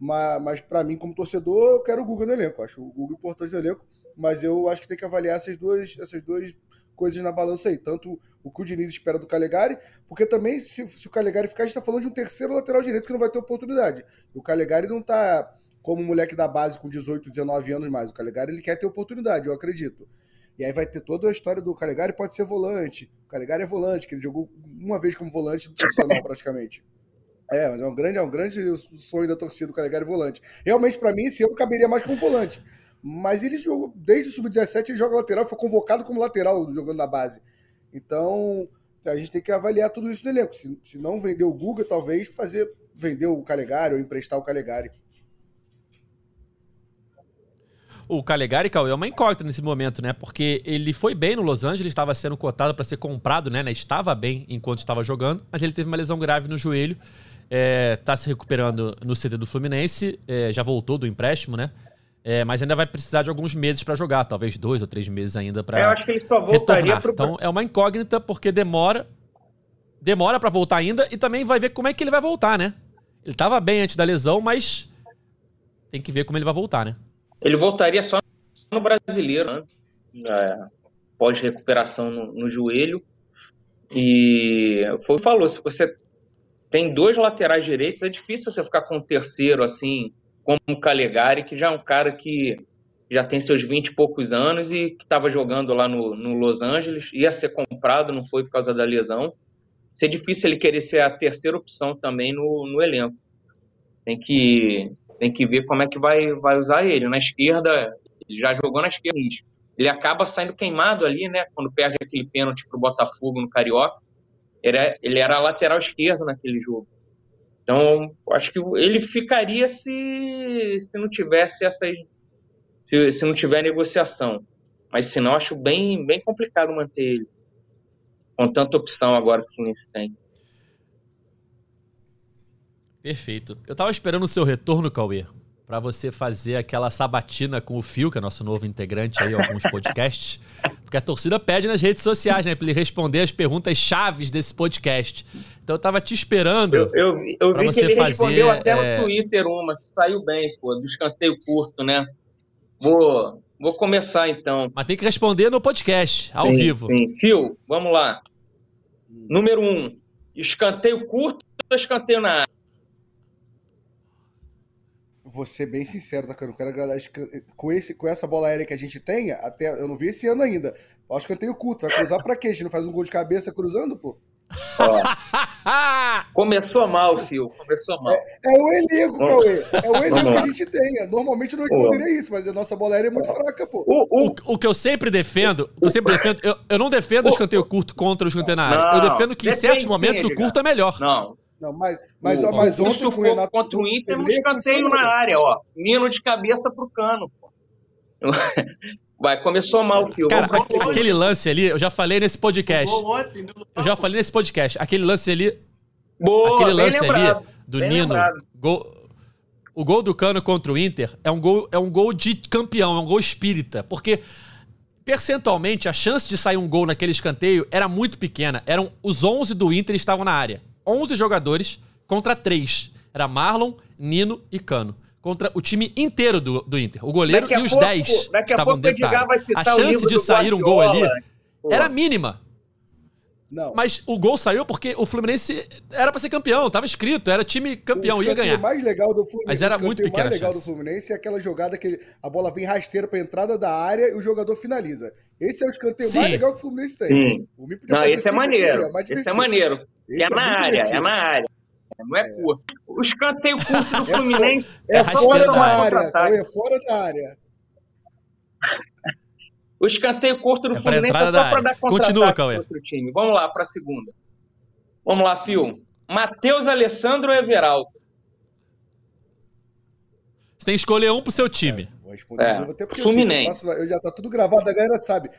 Mas, mas para mim, como torcedor, eu quero o Guga no elenco. Acho o Guga importante no elenco, mas eu acho que tem que avaliar essas duas, essas duas coisas na balança aí. Tanto o que o Diniz espera do Calegari, porque também, se, se o Calegari ficar, a gente está falando de um terceiro lateral direito que não vai ter oportunidade. O Calegari não está como moleque da base com 18, 19 anos mais. O Calegari ele quer ter oportunidade, eu acredito. E aí vai ter toda a história do Calegari, pode ser volante. O Calegari é volante, que ele jogou uma vez como volante profissional praticamente. É, mas é um grande, é um grande sonho da torcida do Calegari volante. Realmente, para mim, esse ano caberia mais como volante. Mas ele jogou, desde o Sub-17, ele joga lateral, foi convocado como lateral jogando na base. Então, a gente tem que avaliar tudo isso no elenco. Se, se não vender o Guga, talvez fazer vender o Calegari ou emprestar o Calegari. O Calegari, Cauê, é uma incógnita nesse momento, né? Porque ele foi bem no Los Angeles, estava sendo cotado para ser comprado, né? Estava bem enquanto estava jogando, mas ele teve uma lesão grave no joelho. É, tá se recuperando no CT do Fluminense, é, já voltou do empréstimo, né? É, mas ainda vai precisar de alguns meses para jogar, talvez dois ou três meses ainda para. Eu acho que ele só voltaria pro... Então é uma incógnita porque demora, demora para voltar ainda e também vai ver como é que ele vai voltar, né? Ele estava bem antes da lesão, mas tem que ver como ele vai voltar, né? Ele voltaria só no brasileiro, né? É, pós-recuperação no, no, joelho. E foi o falou: se você tem dois laterais direitos, é difícil você ficar com um terceiro assim, como o Calegari, que já é um cara que já tem seus 20 e poucos anos e que estava jogando lá no, no Los Angeles, ia ser comprado, não foi por causa da lesão. Seria difícil ele querer ser a terceira opção também no, no elenco. Tem que tem que ver como é que vai, vai usar ele. Na esquerda, ele já jogou na esquerda. Ele acaba saindo queimado ali, né? Quando perde aquele pênalti pro Botafogo no Carioca. Ele ele era lateral esquerdo naquele jogo. Então, acho que ele ficaria se, se não tivesse essas. Se, se não tiver negociação. Mas senão, acho bem, bem complicado manter ele. Com tanta opção agora que o Fluminense tem. Perfeito. Eu tava esperando o seu retorno, Cauê, para você fazer aquela sabatina com o Fio, que é nosso novo integrante aí, alguns podcasts. Porque a torcida pede nas redes sociais, né? Pra ele responder as perguntas chaves desse podcast. Então eu tava te esperando. Eu, eu, eu vi você que ele fazer, respondeu até é... no Twitter uma, saiu bem, pô, do escanteio curto, né? Vou, vou começar então. Mas tem que responder no podcast, ao sim, vivo. Sim. Fio, vamos lá. Número um, escanteio curto ou escanteio na área? Vou ser bem sincero, tá? Eu não quero agradar. Com, esse, com essa bola aérea que a gente tem, até eu não vi esse ano ainda. Acho que eu tenho culto. Vai cruzar pra quê? A gente não faz um gol de cabeça cruzando, pô? Começou mal, Fio. Começou mal. É, é o elenco, Cauê. É o elenco que a gente tem. É, Normalmente não responderia isso, mas a nossa bola aérea é muito fraca, pô. O, o- O, o que eu sempre defendo, o eu sempre defendo, eu, eu não defendo o escanteio curto contra o escanteio na área. Eu defendo que em certos sim, momentos o Edgar. curto é melhor. Não. Não, mas, mas, o, ó, mas o ontem com o Renato contra o Inter no escanteio funcionou. na área, ó. Nino de cabeça pro cano. pô. Vai, começou mal, Fio. Cara, Vamos aque- aquele lance ali, eu já falei nesse podcast. Do Eu já falei nesse podcast. Aquele lance ali, Boa, aquele bem lance ali lembrado. do bem Nino, gol- o gol do Cano contra o Inter é um gol, é um gol de campeão, é um gol espírita, porque percentualmente a chance de sair um gol naquele escanteio era muito pequena. Eram os 11 do Inter estavam na área. 11 jogadores contra 3. Era Marlon, Nino e Cano. Contra o time inteiro do, do Inter. O goleiro a e os pouco- 10 daqui a estavam pouco dentro A o chance de sair um gol ali Guardiola. Pô. era mínima. Não. Mas o gol saiu porque o Fluminense era pra ser campeão, tava escrito, era time campeão, o ia ganhar. mais legal do Fluminense, Mas era o escanteio muito pequena mais a legal do. Fluminense é aquela jogada que ele- a bola vem rasteira pra entrada da área e o jogador finaliza. Esse é o escanteio Sim. mais legal que o Fluminense tem. Sim. O Não, esse é maneiro. mais Esse é maneiro. Esse é na muito área, divertido. é na área. Não é curto. O escanteio curto do Fluminense É, É fora da na área, é fora da área. O escanteio curto do É Fluminense é só para dar contra Cauê. outro time. Vamos lá para a segunda. Vamos lá, Fio. Matheus Alessandro ou Everaldo? Você tem que escolher um pro seu time. Vou responder É, de novo, até porque Fluminense. Eu, sei eu, faço- eu já tá tudo gravado, a galera sabe.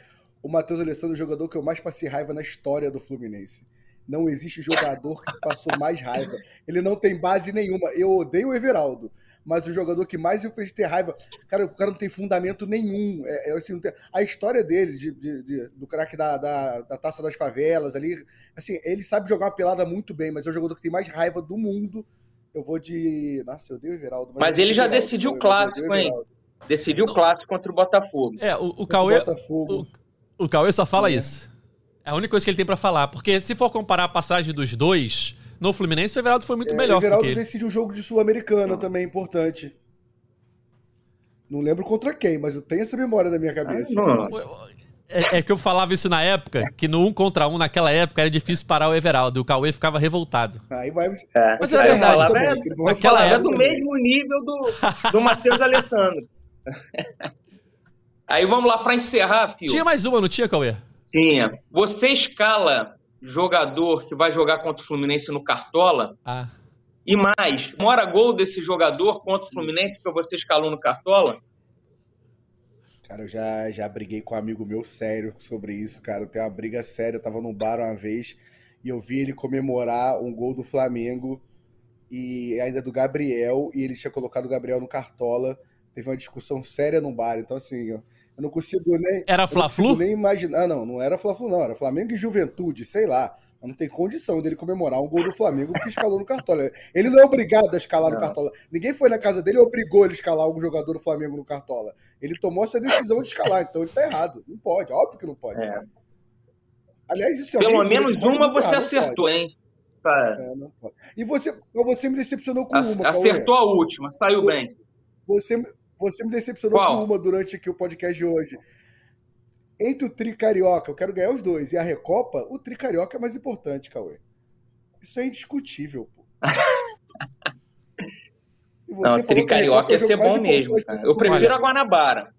O Matheus Alessandro é o jogador que eu mais passei raiva na história do Fluminense. Não existe jogador que passou mais raiva. Ele não tem base nenhuma. Eu odeio o Everaldo, mas o jogador que mais eu fez ter raiva. Cara, o cara não tem fundamento nenhum. É, é, assim, não tem- a história dele, de, de- de- do craque da, da, da taça das favelas ali, assim, ele sabe jogar uma pelada muito bem, mas é o jogador que tem mais raiva do mundo. Eu vou de. Nossa, eu odeio o Everaldo. Mas eu ele já o decidiu o clássico, hein? Decidiu o clássico contra o Botafogo. É, o, o Cauê. Botafogo. O, o Cauê só fala É. isso. É a única coisa que ele tem pra falar. Porque se for comparar a passagem dos dois, no Fluminense, o Everaldo foi muito É, melhor o Everaldo decide um jogo de Sul-Americana também, importante. Não lembro contra quem, mas eu tenho essa memória da minha cabeça. Não. É, é que eu falava isso na época, que no um contra um, naquela época, era difícil parar o Everaldo. O Cauê ficava revoltado. Aí vai. É. Mas você era verdade. errado É, também, naquela É época- do também. mesmo nível do, do Matheus Alessandro. Aí vamos lá para encerrar, Fio. Tinha mais uma, não tinha, Cauê? Tinha. Você escala jogador que vai jogar contra o Fluminense no Cartola Ah. e mais, mora gol desse jogador contra o Fluminense que você escalou no Cartola? Cara, eu já, já briguei com um amigo meu sério sobre isso, cara. Eu tenho uma briga séria. Eu tava num bar uma vez e eu vi ele comemorar um gol do Flamengo e ainda do Gabriel, e ele tinha colocado o Gabriel no Cartola. Teve uma discussão séria no bar. Então, assim, eu, eu não consigo nem. Era Fla-Flu? nem imaginar. Ah, não, não era Fla-Flu, não. Era Flamengo e Juventude, sei lá. Mas Não tem condição dele comemorar um gol do Flamengo porque escalou no Cartola. Ele não é obrigado a escalar no Não. Cartola. Ninguém foi na casa dele e obrigou ele a escalar algum jogador do Flamengo no Cartola. Ele tomou essa decisão de escalar, então ele tá errado. Não pode, óbvio que não pode. É. Aliás, isso é Pelo menos uma você errado, acertou, hein? Cara, pode. É, não pode. E você, você me decepcionou com ac- uma, Cauê. acertou a última, saiu bem. Você, você me decepcionou Qual? com uma durante aqui o podcast de hoje. Entre o Tri Carioca, eu quero ganhar os dois, e a Recopa, o Tri Carioca é mais importante, Cauê. Isso é indiscutível, pô. Você Não, falou que a Tricarioca Recopa é ia o jogo ser bom mesmo. cara. Eu prefiro a Guanabara.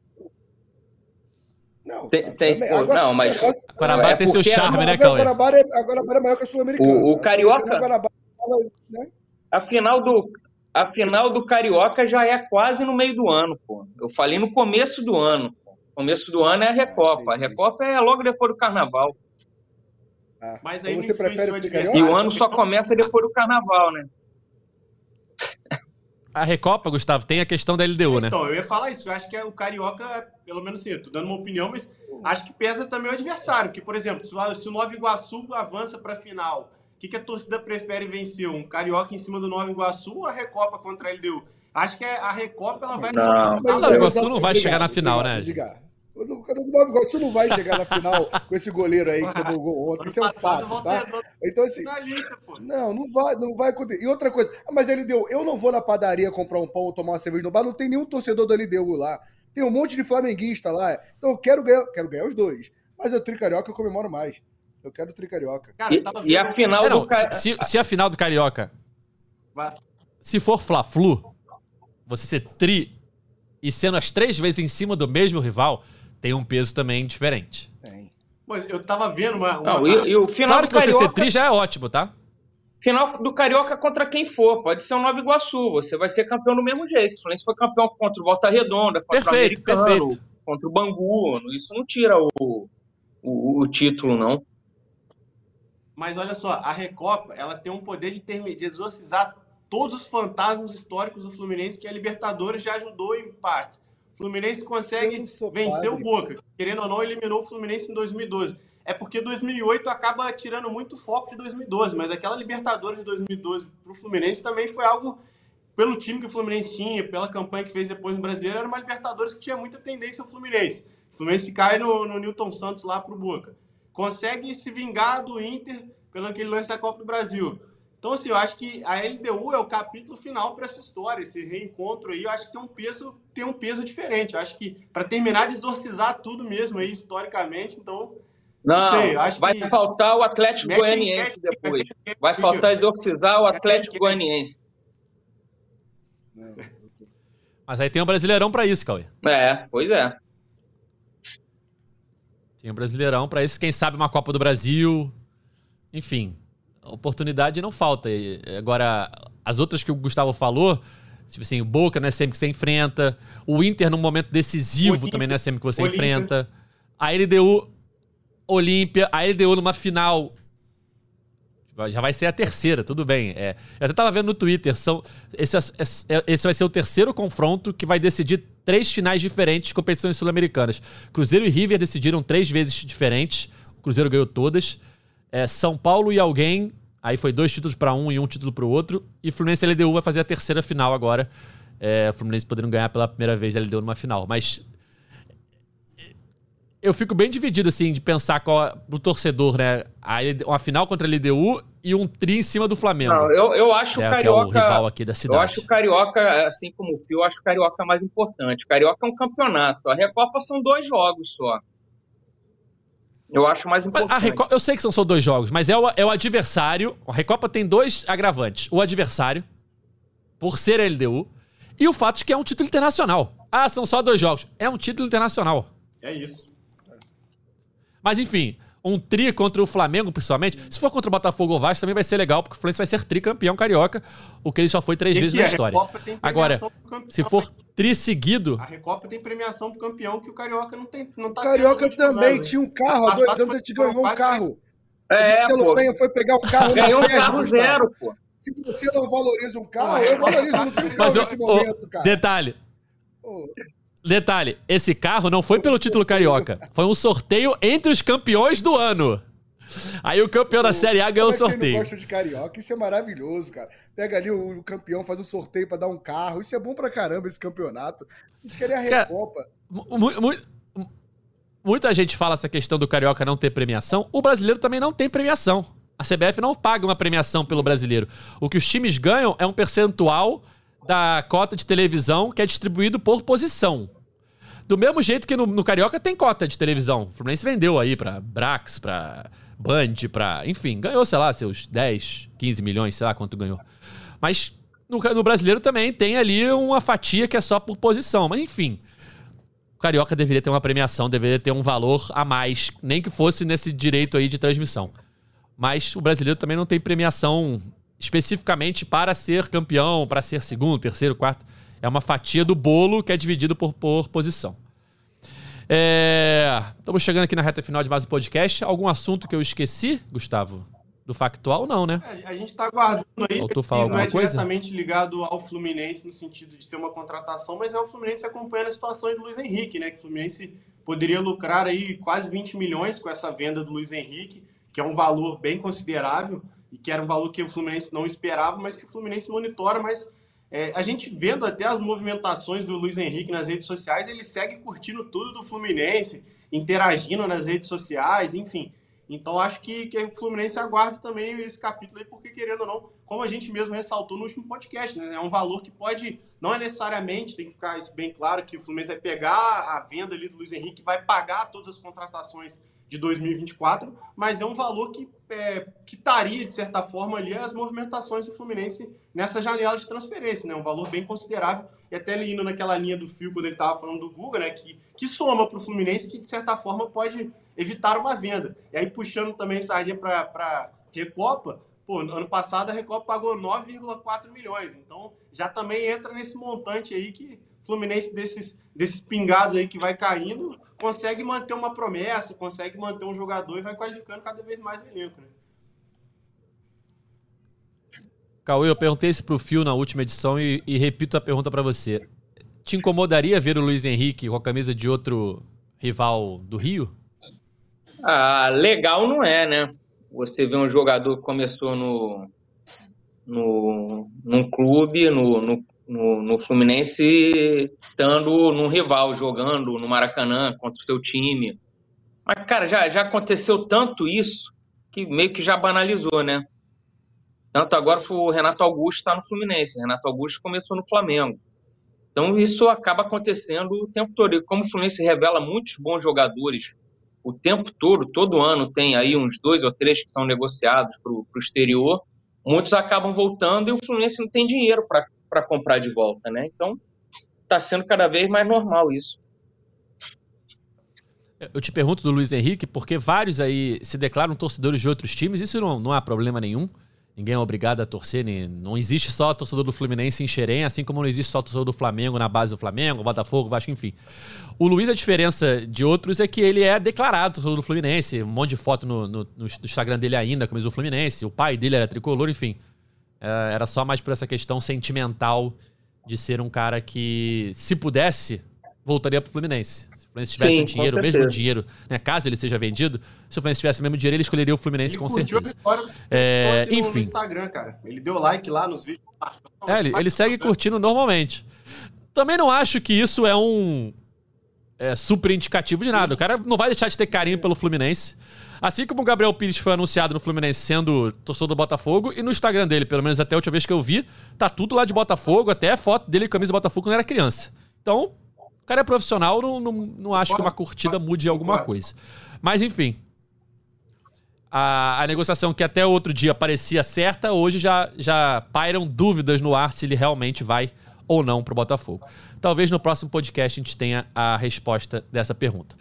Não, Tem- tem- também. pô, não, mas- agora- Guanabara É tem seu charme, né, Cauê? Guanabara, é, a Guanabara é maior que a Sul-Americana. O- o A Carioca- a né? A final do a final do Carioca já é quase no meio do ano, pô. Eu falei no começo do ano. pô. Começo do ano é a Recopa. A. Recopa é logo depois do Carnaval. Ah, Mas então aí você não prefere o E Carioca? adversário. o ano só começa depois do Carnaval, né? A Recopa, Gustavo, tem a questão da LDU, né? Então, eu ia falar isso. Eu acho que é o Carioca, pelo menos assim, eu tô dando uma opinião, mas acho que pesa também o adversário. Porque, por exemplo, se o se o Nova Iguaçu avança pra final, o que, que a torcida prefere vencer? Um Carioca em cima do Nova Iguaçu ou a Recopa contra a LDU? Acho que é, a Recopa ela vai. Não. Ah, Nova Iguaçu não vai chegar na final, né? O Nova Iguaçu não vai chegar na final com esse goleiro aí que tomou gol ontem. Isso é um fato, tá? Então, assim, finalista, pô. não, não vai, não vai acontecer. E outra coisa, ah, mas ele deu. Eu não vou na padaria comprar um pão ou tomar uma cerveja no bar, não tem nenhum torcedor da LDU lá. Tem um monte de flamenguista lá. Então eu quero ganhar, quero ganhar os dois. Mas o Tricarioca eu comemoro mais. Eu quero o Tricarioca. Cara, e, e a final é, não, do se, se a final do Carioca. Vai. Se for Fla-Flu, você ser tri e sendo as três vezes em cima do mesmo rival, tem um peso também diferente. Tem. Mas eu tava vendo uma. uma... Não, e, e, o final claro que Carioca... você ser tri já é ótimo, tá? Final do Carioca contra quem for. Pode ser o Nova Iguaçu. Você vai ser campeão do mesmo jeito. O Fluminense foi campeão contra o Volta Redonda, contra perfeito, o Americano, perfeito. contra o Bangu. Isso não tira o, o, o, título, não. Mas olha só, a Recopa ela tem um poder de, ter, de exorcizar todos os fantasmas históricos do Fluminense que a Libertadores já ajudou em parte. O Fluminense consegue vencer padre. o Boca. Querendo ou não, eliminou o Fluminense em 2012 é porque 2008 acaba tirando muito foco de 2012, mas aquela Libertadores de 2012 para o Fluminense também foi algo, pelo time que o Fluminense tinha, pela campanha que fez depois no Brasileiro, era uma Libertadores que tinha muita tendência ao Fluminense. O Fluminense cai no, no Newton Santos lá para o Boca. Consegue se vingar do Inter pelo aquele lance da Copa do Brasil. Então, assim, eu acho que a LDU é o capítulo final para essa história, esse reencontro aí, eu acho que tem um peso, tem um peso diferente. Eu acho que para terminar de exorcizar tudo mesmo aí historicamente, então não, sei, vai que... faltar o Atlético mete, Goianiense mete, depois. Mete, vai faltar exorcizar o Atlético Goianiense. Mas aí tem um Brasileirão para isso, Cauê. É, pois é. Tem um Brasileirão para isso, quem sabe uma Copa do Brasil. Enfim, oportunidade não falta. Agora, as outras que o Gustavo falou, tipo assim, o Boca não é sempre que você enfrenta. O Inter, num momento decisivo, também não é sempre que você enfrenta. A LDU Olímpia, a LDU numa final. Já vai ser a terceira, tudo bem. É, eu até tava vendo no Twitter, são, esse, esse vai ser o terceiro confronto que vai decidir três finais diferentes de competições sul-americanas. Cruzeiro e River decidiram três vezes diferentes. O Cruzeiro ganhou todas. É, São Paulo e alguém, aí foi dois títulos para um e um título para o outro. E Fluminense e LDU vai fazer a terceira final agora. É, o Fluminense podendo ganhar pela primeira vez a LDU numa final. Mas eu fico bem dividido, assim, de pensar qual, pro torcedor, né? A, uma final contra a LDU e um tri em cima do Flamengo. Não, eu, eu acho é, o Carioca. É o rival aqui da cidade. Eu acho o Carioca, assim como o Fio, eu acho o Carioca mais importante. O Carioca é um campeonato. A Recopa são dois jogos só. Eu acho mais importante. A Recopa, eu sei que são só dois jogos, mas é o, é o adversário. A Recopa tem dois agravantes: o adversário, por ser a LDU, e o fato de que é um título internacional. Ah, são só dois jogos. É um título internacional. É isso. Mas enfim, um tri contra o Flamengo, principalmente. Se for contra o Botafogo ou Vasco, também vai ser legal, porque o Fluminense vai ser tricampeão carioca, o que ele só foi três vezes na é? história. Agora, se for tri seguido. A Recopa tem premiação pro campeão que o Carioca não tem. Não tá o Carioca também anos, tinha um carro. Há dois anos a gente ganhou um carro. É, o Marcelo Penha foi pegar um carro Ganhou um carro zero, pô. Se você não valoriza um carro, eu valorizo, não tenho carro nesse momento, cara. Detalhe. Detalhe, esse carro não foi pelo título carioca. Foi um sorteio entre os campeões do ano. Aí o campeão da Série A ganhou o sorteio. Você gosta de carioca, isso é maravilhoso, cara. Pega ali o, campeão, faz um sorteio para dar um carro. Isso é bom pra caramba, esse campeonato. Gente queria a Recopa. muita gente fala essa questão do carioca não ter premiação. O brasileiro também não tem premiação. A CBF não paga uma premiação pelo brasileiro. O que os times ganham é um percentual da cota de televisão que é distribuído por posição. Do mesmo jeito que no, no, Carioca tem cota de televisão. O Fluminense vendeu aí pra Brax, pra Band, pra. Enfim, ganhou, sei lá, seus 10, 15 milhões, sei lá quanto ganhou. Mas no, no brasileiro também tem ali uma fatia que é só por posição. Mas enfim. O Carioca deveria ter uma premiação, deveria ter um valor a mais, nem que fosse nesse direito aí de transmissão. Mas o brasileiro também não tem premiação especificamente para ser campeão, para ser segundo, terceiro, quarto. É uma fatia do bolo que é dividido por, por posição. É... Estamos chegando aqui na reta final de mais um podcast. Algum assunto que eu esqueci, Gustavo? Do factual, não, né? É, a gente está aguardando aí. Faltou falar não é coisa? diretamente ligado ao Fluminense no sentido de ser uma contratação, mas é o Fluminense acompanhando a situação do Luiz Henrique, né? Que o Fluminense poderia lucrar aí quase 20 milhões com essa venda do Luiz Henrique, que é um valor bem considerável e que era um valor que o Fluminense não esperava, mas que o Fluminense monitora, mas é, a gente vendo até as movimentações do Luiz Henrique nas redes sociais, ele segue curtindo tudo do Fluminense, interagindo nas redes sociais, enfim. Então acho que, que o Fluminense aguarda também esse capítulo aí, porque querendo ou não, como a gente mesmo ressaltou no último podcast, né? É um valor que pode, não é necessariamente, tem que ficar isso bem claro, que o Fluminense vai pegar a venda ali do Luiz Henrique, vai pagar todas as contratações de 2024, mas é um valor que é, quitaria, de certa forma, ali as movimentações do Fluminense nessa janela de transferência, né? Um valor bem considerável. E até ele indo naquela linha do fio, quando ele estava falando do Guga, né? Que, que soma para o Fluminense, que de certa forma pode evitar uma venda. E aí, puxando também sardinha para Recopa, pô, ano passado a Recopa pagou 9,4 milhões. Então, já também entra nesse montante aí que Fluminense desses, desses pingados aí que vai caindo, consegue manter uma promessa, consegue manter um jogador e vai qualificando cada vez mais o elenco. Né? Cauê, eu perguntei isso pro Fio na última edição e, e repito a pergunta para você. Te incomodaria ver o Luiz Henrique com a camisa de outro rival do Rio? Ah, legal não é, né? Você vê um jogador que começou no, no, num clube, no, no, no, no Fluminense, estando num rival, jogando no Maracanã contra o seu time. Mas, cara, já, já aconteceu tanto isso que meio que já banalizou, né? Tanto agora o Renato Augusto está no Fluminense, Renato Augusto começou no Flamengo. Então isso acaba acontecendo o tempo todo. E como o Fluminense revela muitos bons jogadores o tempo todo, todo ano tem aí uns dois ou três que são negociados para o exterior, muitos acabam voltando e o Fluminense não tem dinheiro para para comprar de volta, né? Então, está sendo cada vez mais normal isso. Eu te pergunto do Luiz Henrique, porque vários aí se declaram torcedores de outros times, isso não, não há problema nenhum. Ninguém é obrigado a torcer, nem, não existe só torcedor do Fluminense em Xerém, assim como não existe só torcedor do Flamengo na base do Flamengo, Botafogo, Vasco, enfim. O Luiz, a diferença de outros é que ele é declarado torcedor do Fluminense, um monte de foto no, no, no Instagram dele ainda, como diz o Fluminense, o pai dele era tricolor, enfim. É, era só mais por essa questão sentimental de ser um cara que, se pudesse, voltaria pro Fluminense. Se o Fluminense tivesse Sim, um dinheiro, o mesmo dinheiro, né, caso ele seja vendido, se o Fluminense tivesse o mesmo dinheiro, ele escolheria o Fluminense ele com certeza. é, enfim. No Instagram, cara. Ele deu like lá nos vídeos. É, ele, ele segue curtindo normalmente. Também não acho que isso é um é, super indicativo de nada. O cara não vai deixar de ter carinho pelo Fluminense. Assim como o Gabriel Pires foi anunciado no Fluminense sendo torcedor do Botafogo, e no Instagram dele, pelo menos até a última vez que eu vi, tá tudo lá de Botafogo, até foto dele com camisa do Botafogo quando era criança. Então, o cara é profissional, não, não, não acho que uma curtida mude alguma coisa. Mas, enfim. A, a negociação que até outro dia parecia certa, hoje já, já pairam dúvidas no ar se ele realmente vai ou não pro Botafogo. Talvez no próximo podcast a gente tenha a resposta dessa pergunta.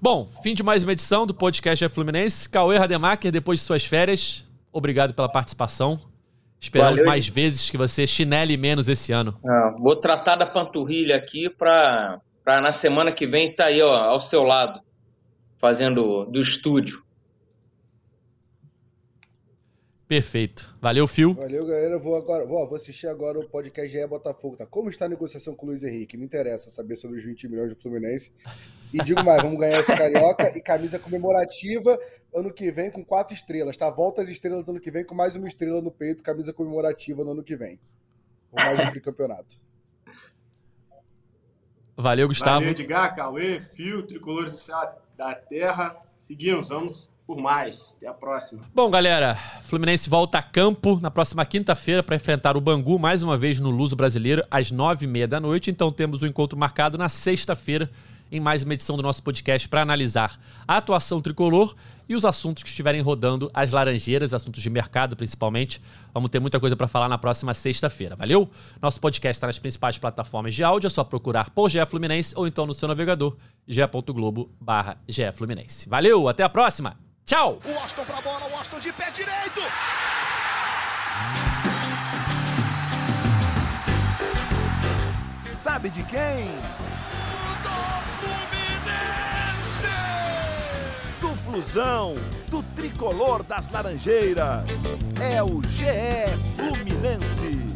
Bom, fim de mais uma edição do podcast é Fluminense. Cauê Rademacher, depois de suas férias, obrigado pela participação. Esperamos Valeu. mais vezes que você chinele menos esse ano. Ah, vou tratar da panturrilha aqui para na semana que vem estar tá aí ó, ao seu lado, fazendo do estúdio. Perfeito. Valeu, Fio. Valeu, galera. Vou agora, vou, vou assistir agora o podcast GE Botafogo. Tá? Como está a negociação com o Luiz Henrique? Me interessa saber sobre os 20 milhões do Fluminense. E digo mais, vamos ganhar esse carioca e camisa comemorativa ano que vem com quatro estrelas, tá? Volta as estrelas ano que vem com mais uma estrela no peito, camisa comemorativa no ano que vem. Ou mais um campeonato. Valeu, Gustavo. Valeu, Edgar, Cauê, Fio, Tricolores da Terra. Seguimos, vamos por mais. Até a próxima. Bom, galera, Fluminense volta a campo na próxima quinta-feira para enfrentar o Bangu mais uma vez no Luso Brasileiro às nove e meia da noite. Então temos o um encontro marcado na sexta-feira em mais uma edição do nosso podcast para analisar a atuação tricolor e os assuntos que estiverem rodando as Laranjeiras, assuntos de mercado principalmente. Vamos ter muita coisa para falar na próxima sexta-feira, valeu? Nosso podcast está nas principais plataformas de áudio, é só procurar por GE Fluminense ou então no seu navegador ge.globo barra Fluminense. Valeu, até a próxima! Tchau! O Austin pra bola, o Austin de pé direito! Sabe de quem? Do Fluminense! Do Flusão, do tricolor das Laranjeiras. É o GE Fluminense.